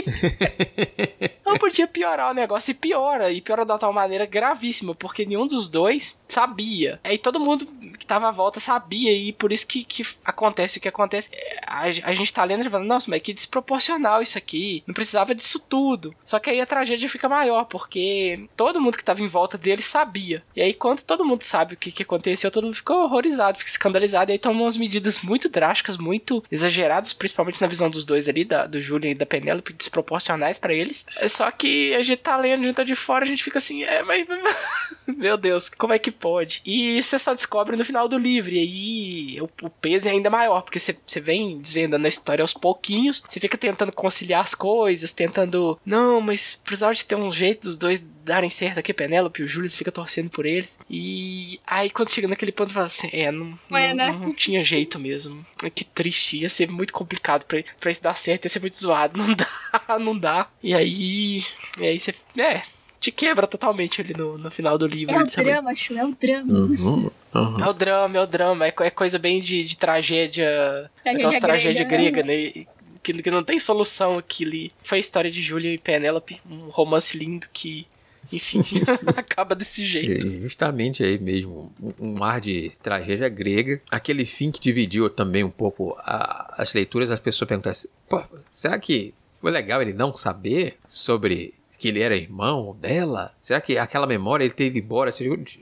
não podia piorar o negócio e piora, e piora de tal maneira gravíssima, porque nenhum dos dois sabia. Aí todo mundo que tava à volta sabia, e por isso que, que acontece o que acontece. É, a, a gente tá lendo e falando, nossa, mas que desproporcional isso aqui, não precisava disso tudo. Só que aí a tragédia fica maior, porque todo mundo que tava em volta dele sabia. E aí quando todo mundo sabe o que, que aconteceu, todo mundo ficou horrorizado, fica escandalizado, e aí tomam umas medidas muito drásticas, muito exageradas, principalmente na visão dos dois ali, da, do Julian e da Penélope, desproporcionais para eles. É só que a gente tá lendo, a gente tá de fora, a gente fica assim, é, mas. Meu Deus, como é que pode? E você só descobre no final do livro, e aí o, o peso é ainda maior, porque você vem desvendando a história aos pouquinhos, você fica tentando conciliar as coisas, tentando. Não, mas precisava de ter um jeito dos dois darem certo aqui, Penélope e o Júlio, fica torcendo por eles. E aí quando chega naquele ponto, fala assim: é, não, é, não, né? não, tinha jeito mesmo. Que triste, ia ser muito complicado pra, pra isso dar certo, ia ser muito zoado. Não dá, não dá. E aí. E aí você. É, te quebra totalmente ali no, no final do livro. É o sabe? drama, Chu, é o drama. Uhum, uhum. É o drama, é o drama. É, é coisa bem de, de tragédia. Tragédia, tragédia grega, grega né? Que, que não tem solução aquilo. Foi a história de Julia e Penélope, um romance lindo que enfim, acaba desse jeito. É justamente aí mesmo, um ar de tragédia grega. Aquele fim que dividiu também um pouco a, as leituras, as pessoas perguntaram assim, pô, será que foi legal ele não saber sobre que ele era irmão dela? Será que aquela memória ele teve embora?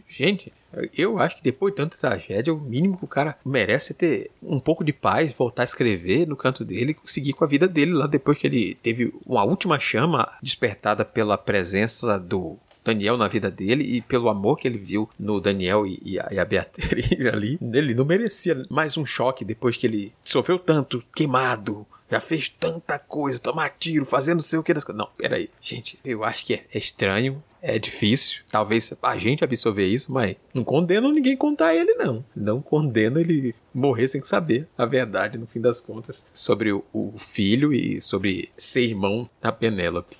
Gente, eu acho que depois de tanta tragédia, o mínimo que o cara merece é ter um pouco de paz, voltar a escrever no canto dele e seguir com a vida dele lá depois que ele teve uma última chama despertada pela presença do Daniel na vida dele e pelo amor que ele viu no Daniel e, a, e a Beatriz ali. Ele não merecia mais um choque depois que ele sofreu tanto, queimado, já fez tanta coisa, tomar tiro, fazendo não sei o que. Não, peraí. Gente, eu acho que é, é estranho, é difícil. Talvez a gente absorver isso, mas não condeno ninguém contar ele, não. Não condeno ele morrer sem saber a verdade, no fim das contas, sobre o filho e sobre ser irmão da Penélope.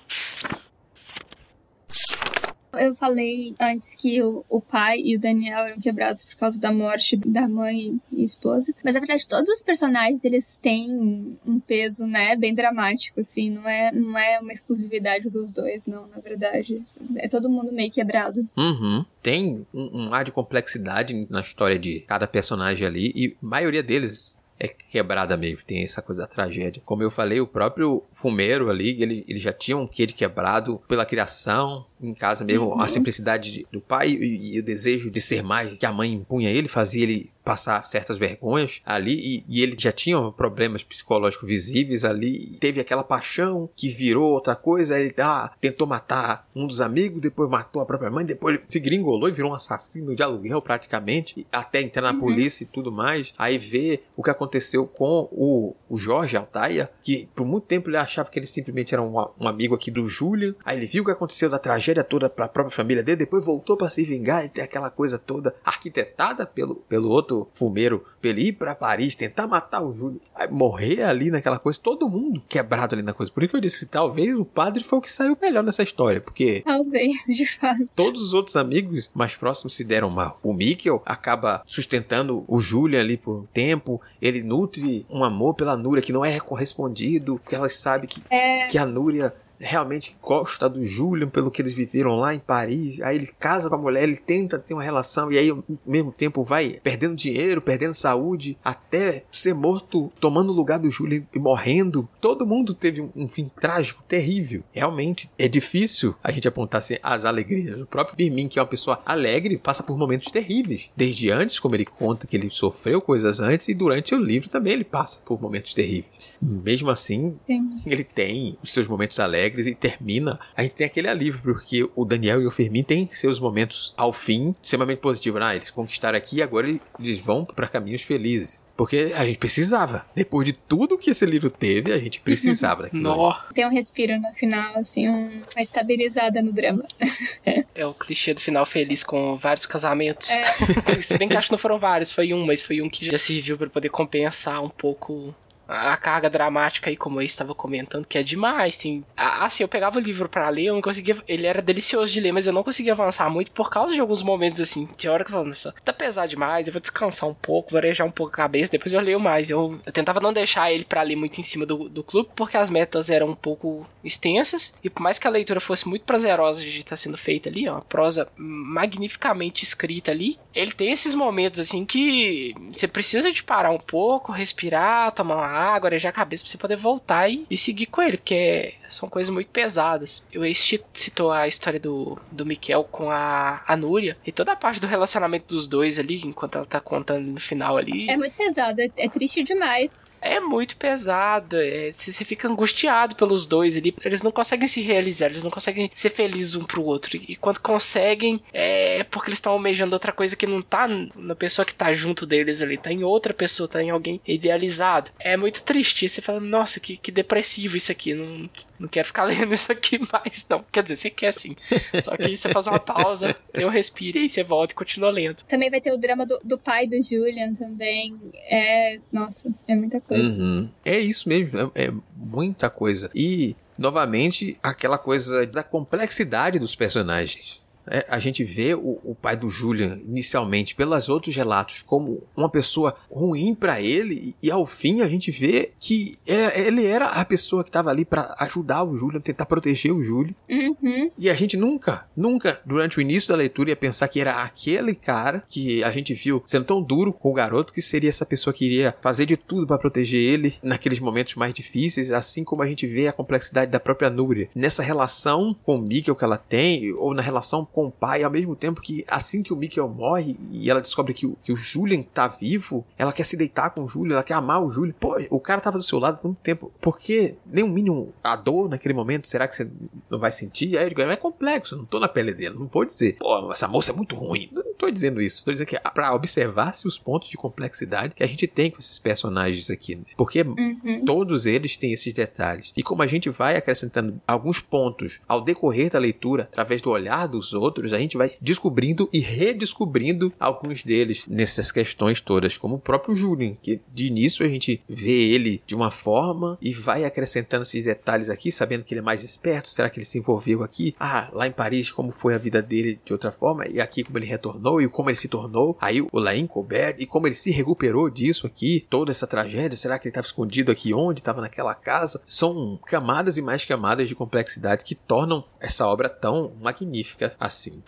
Eu falei antes que o, o pai e o Daniel eram quebrados por causa da morte da mãe e esposa. Mas na verdade, todos os personagens eles têm um peso, né, bem dramático, assim. Não é, não é uma exclusividade dos dois, não, na verdade. É todo mundo meio quebrado. Uhum. Tem um, um ar de complexidade na história de cada personagem ali e a maioria deles é quebrada mesmo, tem essa coisa da tragédia. Como eu falei, o próprio fumeiro ali, ele, ele já tinha um quê de quebrado pela criação, em casa mesmo, uhum. a simplicidade do pai e, e, o desejo de ser mais que a mãe impunha ele, fazia ele passar certas vergonhas ali e, e ele já tinha problemas psicológicos visíveis ali, teve aquela paixão que virou outra coisa, ele ah, tentou matar um dos amigos, depois matou a própria mãe, depois ele se gringolou e virou um assassino de aluguel praticamente, até entrar na uhum. polícia e tudo mais. Aí vê o que aconteceu com o, o Jorge Altaia, que por muito tempo ele achava que ele simplesmente era um, um amigo aqui do Julian, aí ele viu o que aconteceu da tragédia toda para a própria família dele, depois voltou para se vingar e ter aquela coisa toda arquitetada pelo, pelo outro fumeiro, pra ele ir pra Paris, tentar matar o Júlio, aí morrer ali naquela coisa, todo mundo quebrado ali na coisa. Por isso que eu disse que talvez o padre foi o que saiu melhor nessa história, porque. Talvez, de fato. Todos os outros amigos mais próximos se deram mal. O Mikkel acaba sustentando o Julian ali por um tempo, ele nutre um amor pela Núria que não é correspondido, porque ela sabe que, é... que a Núria realmente gosta do Julian pelo que eles viveram lá em Paris. Aí ele casa com a mulher, ele tenta ter uma relação e aí ao mesmo tempo vai perdendo dinheiro, perdendo saúde, até ser morto, tomando o lugar do Julian e morrendo. Todo mundo teve um, um fim trágico, terrível. Realmente é difícil a gente apontar assim, as alegrias. O próprio Birmin, que é uma pessoa alegre, passa por momentos terríveis. Desde antes, como ele conta que ele sofreu coisas antes, e durante o livro também ele passa por momentos terríveis. Mesmo assim, Sim. ele tem os seus momentos alegres alegres e termina, a gente tem aquele alívio, porque o Daniel e o Fermin têm seus momentos ao fim extremamente positivos. Ah, eles conquistaram aqui e agora eles vão para caminhos felizes. Porque a gente precisava. Depois de tudo que esse livro teve, a gente precisava daquilo. Tem um respiro no final, assim, um, uma estabilizada no drama. é o clichê do final feliz com vários casamentos. É. Se bem que acho que não foram vários, foi um, mas foi um que já serviu para poder compensar um pouco a carga dramática aí, como eu estava comentando, que é demais. Tem, assim, eu pegava o livro para ler, eu não conseguia. Ele era delicioso de ler, mas eu não conseguia avançar muito por causa de alguns momentos assim. Tinha hora que eu falava, nossa, tá pesado demais, eu vou descansar um pouco, varejar um pouco a cabeça, depois eu leio mais. Eu, eu tentava não deixar ele para ler muito em cima do, do clube, porque as metas eram um pouco extensas, e por mais que a leitura fosse muito prazerosa de estar sendo feita ali, ó, uma prosa magnificamente escrita ali, ele tem esses momentos assim que você precisa de parar um pouco, respirar, tomar uma água, arejar a cabeça pra você poder voltar e, e seguir com ele, porque são coisas muito pesadas. O Ace citou a história do, do Mikel com a, a Núria e toda a parte do relacionamento dos dois ali, enquanto ela tá contando no final ali. É muito pesado, é, é triste demais. É muito pesado, é, você fica angustiado pelos dois ali, eles não conseguem se realizar, eles não conseguem ser felizes um pro outro. E quando conseguem, é porque eles estão almejando outra coisa que não tá na pessoa que tá junto deles ali, tá em outra pessoa, tá em alguém idealizado. É muito muito triste. Você fala, nossa, que, que depressivo isso aqui. Não, não quero ficar lendo isso aqui mais, não. Quer dizer, você quer sim. Só que você faz uma pausa, tem um respiro e aí você volta e continua lendo. Também vai ter o drama do, do pai do Julian também. É. Nossa, é muita coisa. Uhum. É isso mesmo, é, é muita coisa. E, novamente, aquela coisa da complexidade dos personagens. É, a gente vê o, o, pai do Julian inicialmente pelos outros relatos como uma pessoa ruim para ele e, e, ao fim a gente vê que é, ele era a pessoa que estava ali para ajudar o Julian, tentar proteger o Julian. Uhum. E a gente nunca, nunca durante o início da leitura ia pensar que era aquele cara que a gente viu sendo tão duro com o garoto que seria essa pessoa que iria fazer de tudo para proteger ele naqueles momentos mais difíceis, assim como a gente vê a complexidade da própria Núria nessa relação com o Mikkel que ela tem ou na relação com o pai, ao mesmo tempo que assim que o Mikkel morre e ela descobre que o, que o Julian tá vivo, ela quer se deitar com o Julian, ela quer amar o Julian. Pô, o cara tava do seu lado há tanto tempo. Por que nem um mínimo a dor naquele momento? Será que você não vai sentir? Aí eu é complexo, não tô na pele dele, não vou dizer, pô, essa moça é muito ruim. Tô dizendo isso, tô dizendo que é pra observar-se os pontos de complexidade que a gente tem com esses personagens aqui. Né? Porque uhum. todos eles têm esses detalhes. E como a gente vai acrescentando alguns pontos ao decorrer da leitura, através do olhar dos outros, outros, a gente vai descobrindo e redescobrindo alguns deles nessas questões todas, como o próprio Julian, que de início a gente vê ele de uma forma e vai acrescentando esses detalhes aqui, sabendo que ele é mais esperto, será que ele se envolveu aqui? Ah, lá em Paris, como foi a vida dele de outra forma, e aqui como ele retornou e como ele se tornou, aí o Lain Colbert, e como ele se recuperou disso aqui, toda essa tragédia, será que ele estava escondido aqui onde? Estava naquela casa? São camadas e mais camadas de complexidade que tornam essa obra tão magnífica assim assim.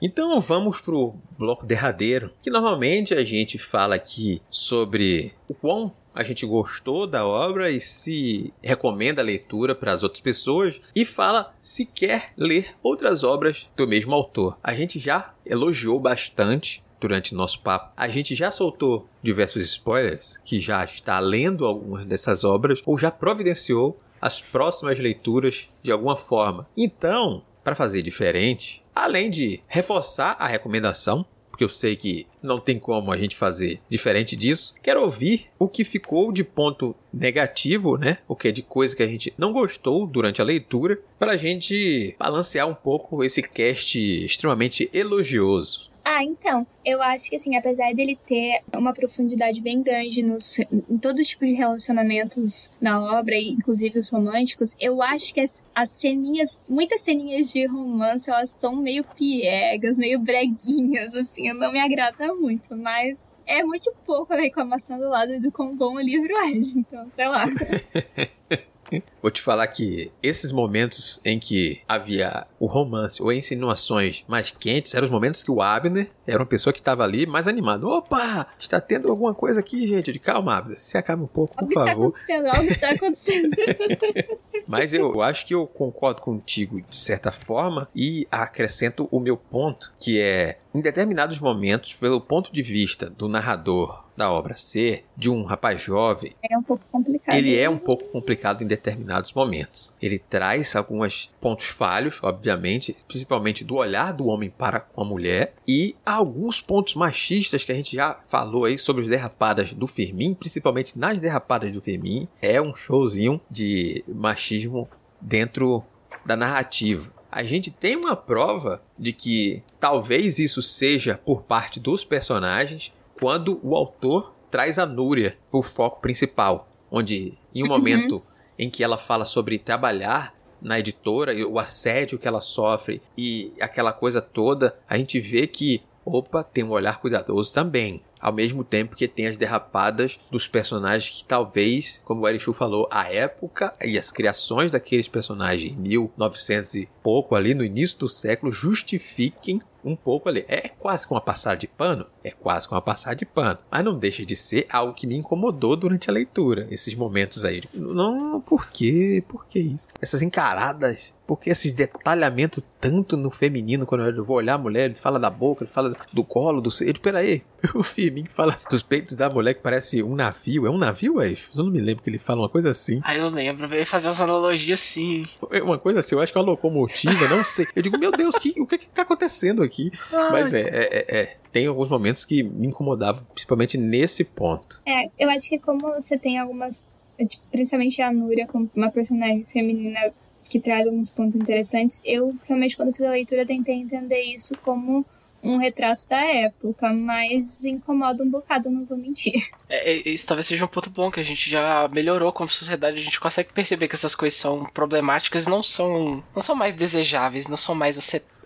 Então vamos pro bloco derradeiro, que normalmente a gente fala aqui sobre o quão a gente gostou da obra e se recomenda a leitura para as outras pessoas e fala se quer ler outras obras do mesmo autor. A gente já elogiou bastante durante nosso papo, a gente já soltou diversos spoilers, que já está lendo algumas dessas obras ou já providenciou as próximas leituras de alguma forma. Então, para fazer diferente, além de reforçar a recomendação, porque eu sei que não tem como a gente fazer diferente disso. Quero ouvir o que ficou de ponto negativo, né? O que é de coisa que a gente não gostou durante a leitura, para a gente balancear um pouco esse cast extremamente elogioso. Ah, então, eu acho que assim, apesar dele ter uma profundidade bem grande nos, em todo tipo de relacionamentos na obra, inclusive os românticos, eu acho que as, as ceninhas, muitas ceninhas de romance, elas são meio piegas, meio breguinhas, assim, não me agrada muito, mas é muito pouco a reclamação do lado do quão bom o livro é, então, sei lá. Vou te falar que esses momentos em que havia o romance ou insinuações mais quentes eram os momentos que o Abner era uma pessoa que estava ali mais animado. Opa! Está tendo alguma coisa aqui, gente. De calma. Se acaba um pouco, por algo favor. Está acontecendo, algo está acontecendo. Mas eu acho que eu concordo contigo de certa forma e acrescento o meu ponto, que é em determinados momentos, pelo ponto de vista do narrador da obra ser de um rapaz jovem, é um pouco complicado. Ele é um pouco complicado em determinados momentos. Ele traz alguns pontos falhos, obviamente, principalmente do olhar do homem para com a mulher e alguns pontos machistas que a gente já falou aí sobre as derrapadas do Fermin, principalmente nas derrapadas do Fermin, é um showzinho de machismo dentro da narrativa. A gente tem uma prova de que talvez isso seja por parte dos personagens, quando o autor traz a Núria o foco principal, onde em um uhum. momento em que ela fala sobre trabalhar na editora e o assédio que ela sofre e aquela coisa toda, a gente vê que, opa, tem um olhar cuidadoso também. Ao mesmo tempo que tem as derrapadas dos personagens que talvez, como o Erichu falou, a época e as criações daqueles personagens em 1900 e pouco ali no início do século justifiquem um pouco ali. É quase com uma passada de pano? É quase com uma passada de pano. Mas não deixa de ser algo que me incomodou durante a leitura. Esses momentos aí. Não, por quê? Por que isso? Essas encaradas. Por que esse detalhamento tanto no feminino? Quando eu vou olhar a mulher, ele fala da boca, ele fala do colo, do seio. Peraí, o Firmin fala dos peitos da mulher que parece um navio. É um navio, é isso? Eu não me lembro que ele fala uma coisa assim. Ah, eu lembro. Ele fazer umas analogias assim. É uma coisa assim, eu acho que é uma locomotiva, não sei. Eu digo, meu Deus, que, o que que tá acontecendo aqui? Ai. Mas é, é, é, é, Tem alguns momentos que me incomodavam, principalmente nesse ponto. É, eu acho que como você tem algumas. Tipo, principalmente a Núria, como uma personagem feminina que traz alguns pontos interessantes, eu realmente, quando fiz a leitura, tentei entender isso como um retrato da época, mas incomoda um bocado, não vou mentir. É, é, isso talvez seja um ponto bom, que a gente já melhorou como sociedade, a gente consegue perceber que essas coisas são problemáticas não são, não são mais desejáveis, não são mais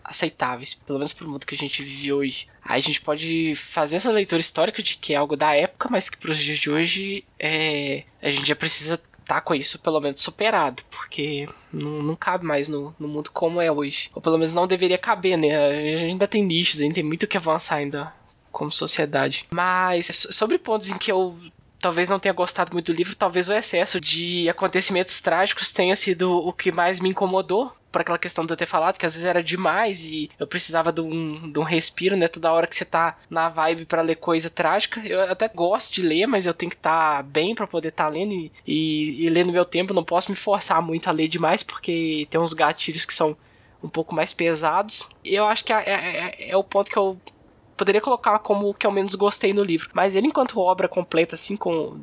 aceitáveis, pelo menos pro mundo que a gente vive hoje. Aí a gente pode fazer essa leitura histórica de que é algo da época, mas que pros dias de hoje é, a gente já precisa tá com isso pelo menos superado, porque não, não cabe mais no, no mundo como é hoje. Ou pelo menos não deveria caber, né? A gente ainda tem nichos, ainda tem muito que avançar ainda como sociedade. Mas sobre pontos em que eu talvez não tenha gostado muito do livro, talvez o excesso de acontecimentos trágicos tenha sido o que mais me incomodou, por aquela questão de eu ter falado que às vezes era demais e eu precisava de um, de um respiro, né? Toda hora que você tá na vibe para ler coisa trágica. Eu até gosto de ler, mas eu tenho que estar tá bem para poder estar tá lendo e, e, e ler no meu tempo. não posso me forçar muito a ler demais, porque tem uns gatilhos que são um pouco mais pesados. Eu acho que é, é, é, é o ponto que eu poderia colocar como o que eu menos gostei no livro. Mas ele, enquanto obra completa, assim, com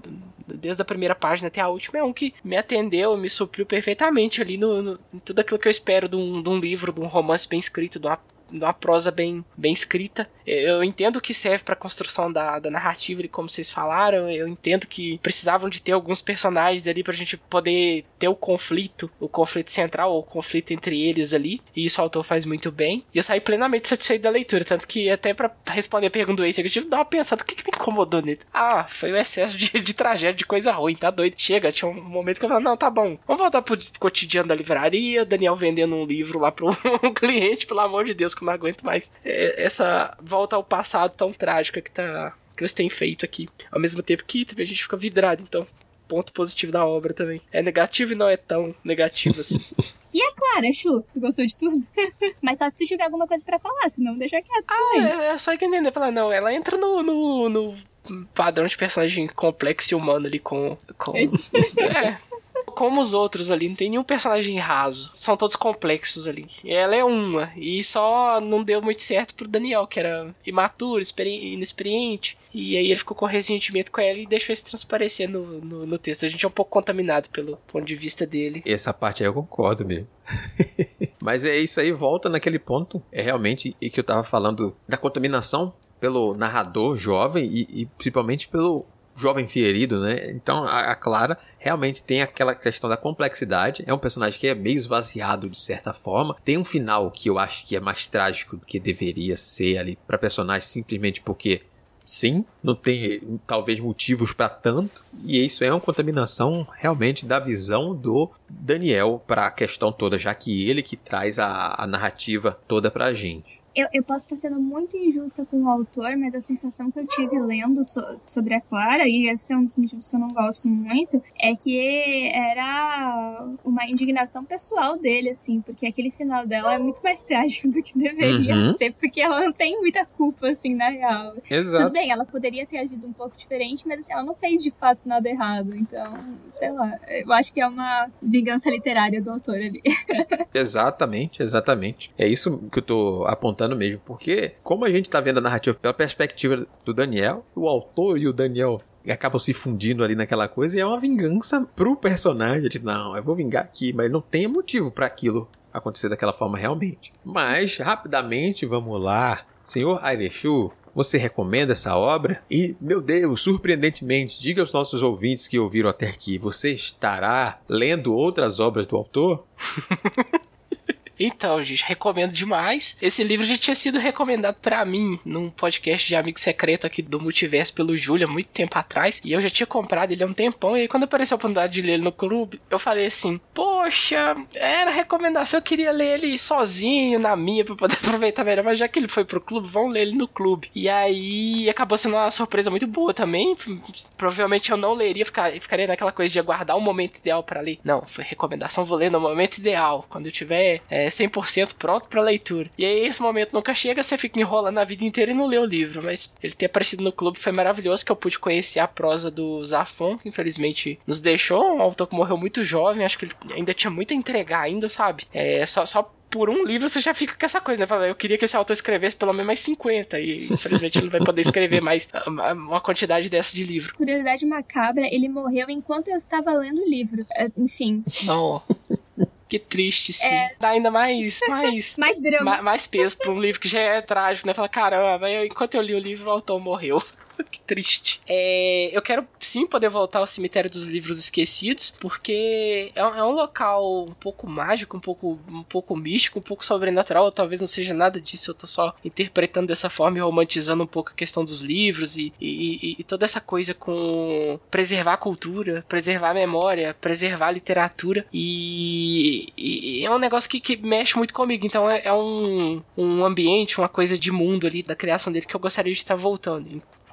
desde a primeira página até a última, é um que me atendeu, me supriu perfeitamente ali no, no em tudo aquilo que eu espero de um, de um livro, de um romance bem escrito, de uma uma prosa bem, bem escrita. Eu entendo que serve para construção da, da narrativa, e como vocês falaram, eu entendo que precisavam de ter alguns personagens ali para a gente poder ter o conflito, o conflito central, o conflito entre eles ali, e isso o autor faz muito bem. E eu saí plenamente satisfeito da leitura, tanto que até para responder a pergunta do Ace, eu tive que dar uma pensada, o que, que me incomodou nele? Ah, foi o excesso de, de tragédia, de coisa ruim, tá doido. Chega, tinha um momento que eu falei, não, tá bom, vamos voltar pro cotidiano da livraria, Daniel vendendo um livro lá pro um cliente, pelo amor de Deus, eu não aguento mais é, essa volta ao passado tão trágica que tá que eles têm feito aqui. Ao mesmo tempo que a gente fica vidrado, então ponto positivo da obra também. É negativo e não é tão negativo assim. e a Clara, Chu? Tu gostou de tudo? Mas só se tu tiver alguma coisa para falar, senão deixa quieto. Ah, é, é, só que entender. Falar, não, ela entra no, no, no padrão de personagem complexo e humano ali com. com é, como os outros ali, não tem nenhum personagem raso. São todos complexos ali. Ela é uma. E só não deu muito certo pro Daniel, que era imaturo, inexperiente. E aí ele ficou com ressentimento com ela e deixou isso transparecer no, no, no, texto. A gente é um pouco contaminado pelo ponto de vista dele. Essa parte aí eu concordo mesmo. Mas é isso aí, volta naquele ponto. É realmente e que eu tava falando da contaminação pelo narrador jovem e, e principalmente pelo jovem ferido, né? Então a, a, Clara realmente tem aquela questão da complexidade. É um personagem que é meio esvaziado de certa forma. Tem um final que eu acho que é mais trágico do que deveria ser ali para personagem simplesmente porque sim, não tem talvez motivos para tanto. E isso é uma contaminação realmente da visão do Daniel para a questão toda, já que ele que traz a, a narrativa toda para a gente eu, eu posso estar sendo muito injusta com o autor, mas a sensação que eu tive lendo so, sobre a Clara, e esse é um dos motivos que eu não gosto muito, é que era uma indignação pessoal dele, assim, porque aquele final dela é muito mais trágico do que deveria uhum. ser, porque ela não tem muita culpa, assim, na real. Exato. Tudo bem, ela poderia ter agido um pouco diferente, mas assim, ela não fez de fato nada errado, então, sei lá, eu acho que é uma vingança literária do autor ali. exatamente, exatamente. É isso que eu tô apontando mesmo, porque como a gente tá vendo a narrativa pela perspectiva do Daniel, o autor e o Daniel acabam se fundindo ali naquela coisa e é uma vingança pro personagem. De, não, eu vou vingar aqui, mas não tem motivo para aquilo acontecer daquela forma realmente. Mas, rapidamente, vamos lá. Senhor Airechu, você recomenda essa obra? E, meu Deus, surpreendentemente, diga aos nossos ouvintes que ouviram até aqui, você estará lendo outras obras do autor? Então, gente, recomendo demais. Esse livro já tinha sido recomendado para mim num podcast de amigo secreto aqui do Multiverso pelo Júlia, muito tempo atrás. E eu já tinha comprado ele há um tempão. E aí, quando apareceu a oportunidade de ler ele no clube, eu falei assim: Poxa, era recomendação, eu queria ler ele sozinho, na minha, pra poder aproveitar melhor. Mas já que ele foi pro clube, vão ler ele no clube. E aí acabou sendo uma surpresa muito boa também. Provavelmente eu não leria, ficaria, ficaria naquela coisa de aguardar o momento ideal para ler. Não, foi recomendação, vou ler no momento ideal. Quando eu tiver. É, é 100% pronto para leitura. E aí esse momento nunca chega, você fica enrolando a vida inteira e não lê o livro. Mas ele ter aparecido no clube foi maravilhoso, que eu pude conhecer a prosa do Zafon, que infelizmente nos deixou. Um autor que morreu muito jovem, acho que ele ainda tinha muito a entregar ainda, sabe? É só, só por um livro você já fica com essa coisa, né? Fala, eu queria que esse autor escrevesse pelo menos mais 50 e infelizmente ele não vai poder escrever mais uma quantidade dessa de livro. Curiosidade macabra, ele morreu enquanto eu estava lendo o livro. É, enfim. Não. Que triste, sim. É... Dá ainda mais. Mais, mais drama. Ma mais peso pra um livro que já é trágico, né? Fala, caramba, enquanto eu li o livro, o autor morreu. que triste. É, eu quero sim poder voltar ao cemitério dos livros esquecidos, porque é, é, um local um pouco mágico, um pouco, um pouco místico, um pouco sobrenatural. Ou talvez não seja nada disso, eu tô só interpretando dessa forma e romantizando um pouco a questão dos livros e, e, e toda essa coisa com preservar a cultura, preservar a memória, preservar a literatura. E, e é um negócio que, que, mexe muito comigo. Então é, é um, um ambiente, uma coisa de mundo ali da criação dele que eu gostaria de estar voltando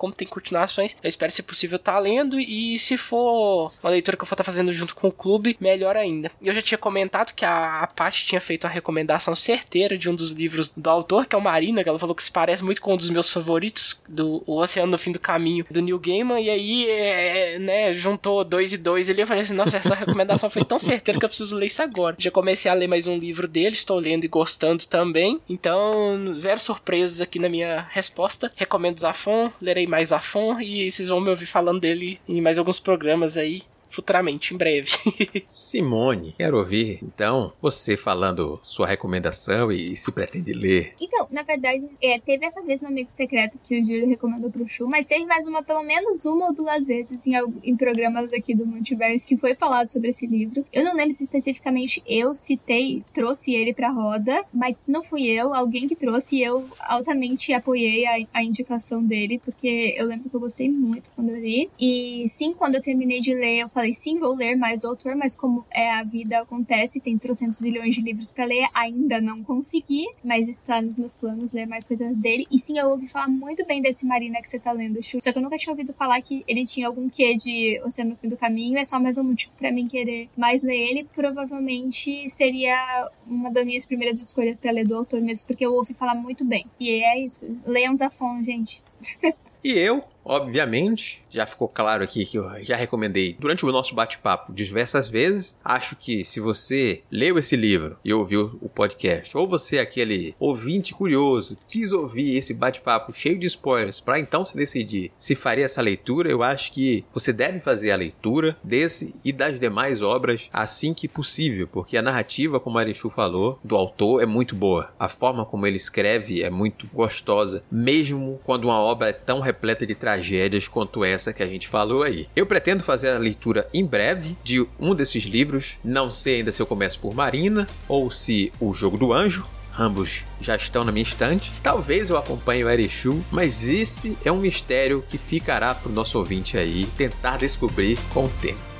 como tem continuações, eu espero, se possível, estar tá lendo. E se for uma leitura que eu for estar tá fazendo junto com o clube, melhor ainda. Eu já tinha comentado que a, a Paty tinha feito a recomendação certeira de um dos livros do autor, que é o Marina, que ela falou que se parece muito com um dos meus favoritos, do O Oceano no Fim do Caminho, do Neil Gaiman. E aí, é, né, juntou dois e dois ali. Eu falei assim: nossa, essa recomendação foi tão certeira que eu preciso ler isso agora. Já comecei a ler mais um livro dele, estou lendo e gostando também. Então, zero surpresas aqui na minha resposta. Recomendo Zafon, lerei mais a fundo e vocês vão me ouvir falando dele em mais alguns programas aí futuramente, em breve. Simone, quero ouvir, então, você falando sua recomendação e se pretende ler. Então, na verdade, é, teve essa vez no Amigo Secreto que o Júlio recomendou pro Chu, mas teve mais uma, pelo menos uma ou duas vezes em, em programas aqui do Multiverse que foi falado sobre esse livro. Eu não lembro se especificamente eu citei, trouxe ele pra roda, mas se não fui eu, alguém que trouxe, eu altamente apoiei a, a indicação dele, porque eu lembro que eu gostei muito quando eu li. E sim, quando eu terminei de ler, eu falei falei, sim, vou ler mais do autor, mas como é a vida acontece, tem trocentos milhões de livros para ler, ainda não consegui, mas está nos meus planos ler mais coisas dele. E sim, eu ouvi falar muito bem desse Marina que você tá lendo, Chu. Só que eu nunca tinha ouvido falar que ele tinha algum quê de Oceano no Fim do Caminho, é só mais um motivo para mim querer mais ler ele. Provavelmente seria uma das minhas primeiras escolhas para ler do autor mesmo, porque eu ouvi falar muito bem. E é isso. Leiam Zafon, gente. e eu, obviamente, já ficou claro aqui que eu já recomendei durante o nosso bate-papo diversas vezes. Acho que se você leu esse livro e ouviu o podcast, ou você é aquele ouvinte curioso, quis ouvir esse bate-papo cheio de spoilers para então se decidir se faria essa leitura, eu acho que você deve fazer a leitura desse e das demais obras assim que possível, porque a narrativa, como a Arichu falou, do autor é muito boa. A forma como ele escreve é muito gostosa, mesmo quando uma obra é tão repleta de tragédias quanto essa que a gente falou aí. Eu pretendo fazer a leitura em breve de um desses livros. Não sei ainda se eu começo por Marina ou se o Jogo do Anjo. Ambos já estão na minha estante. Talvez eu acompanhe o Erechu, mas esse é um mistério que ficará para o nosso ouvinte aí tentar descobrir com o tempo.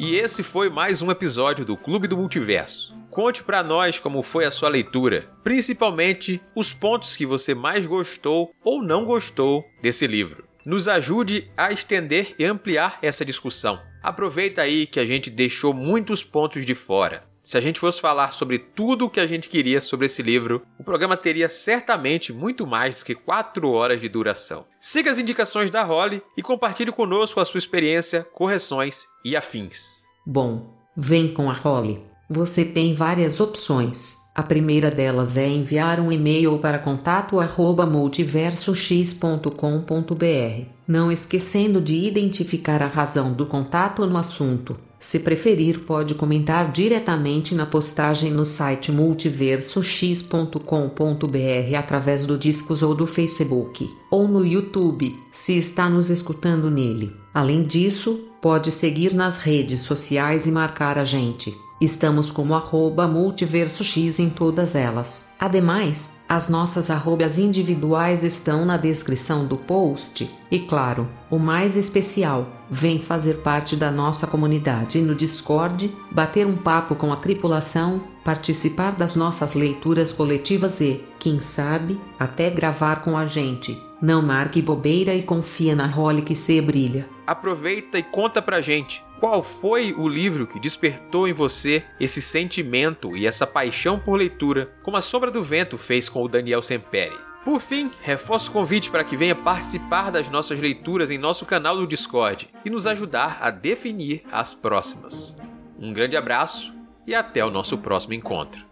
E esse foi mais um episódio do Clube do Multiverso. Conte para nós como foi a sua leitura, principalmente os pontos que você mais gostou ou não gostou desse livro. Nos ajude a estender e ampliar essa discussão. Aproveita aí que a gente deixou muitos pontos de fora. Se a gente fosse falar sobre tudo o que a gente queria sobre esse livro, o programa teria certamente muito mais do que 4 horas de duração. Siga as indicações da Holly e compartilhe conosco a sua experiência, correções e afins. Bom, vem com a Holly. Você tem várias opções. A primeira delas é enviar um e-mail para contato@multiversox.com.br, não esquecendo de identificar a razão do contato no assunto. Se preferir, pode comentar diretamente na postagem no site multiversox.com.br através do Discos ou do Facebook, ou no YouTube, se está nos escutando nele. Além disso, pode seguir nas redes sociais e marcar a gente. Estamos como arroba multiversox em todas elas. Ademais, as nossas arrobas individuais estão na descrição do post. E claro, o mais especial, vem fazer parte da nossa comunidade no Discord, bater um papo com a tripulação, participar das nossas leituras coletivas e, quem sabe, até gravar com a gente. Não marque bobeira e confia na role que se brilha. Aproveita e conta pra gente qual foi o livro que despertou em você esse sentimento e essa paixão por leitura, como A Sombra do Vento fez com o Daniel Semperi? Por fim, reforço o convite para que venha participar das nossas leituras em nosso canal do Discord e nos ajudar a definir as próximas. Um grande abraço e até o nosso próximo encontro.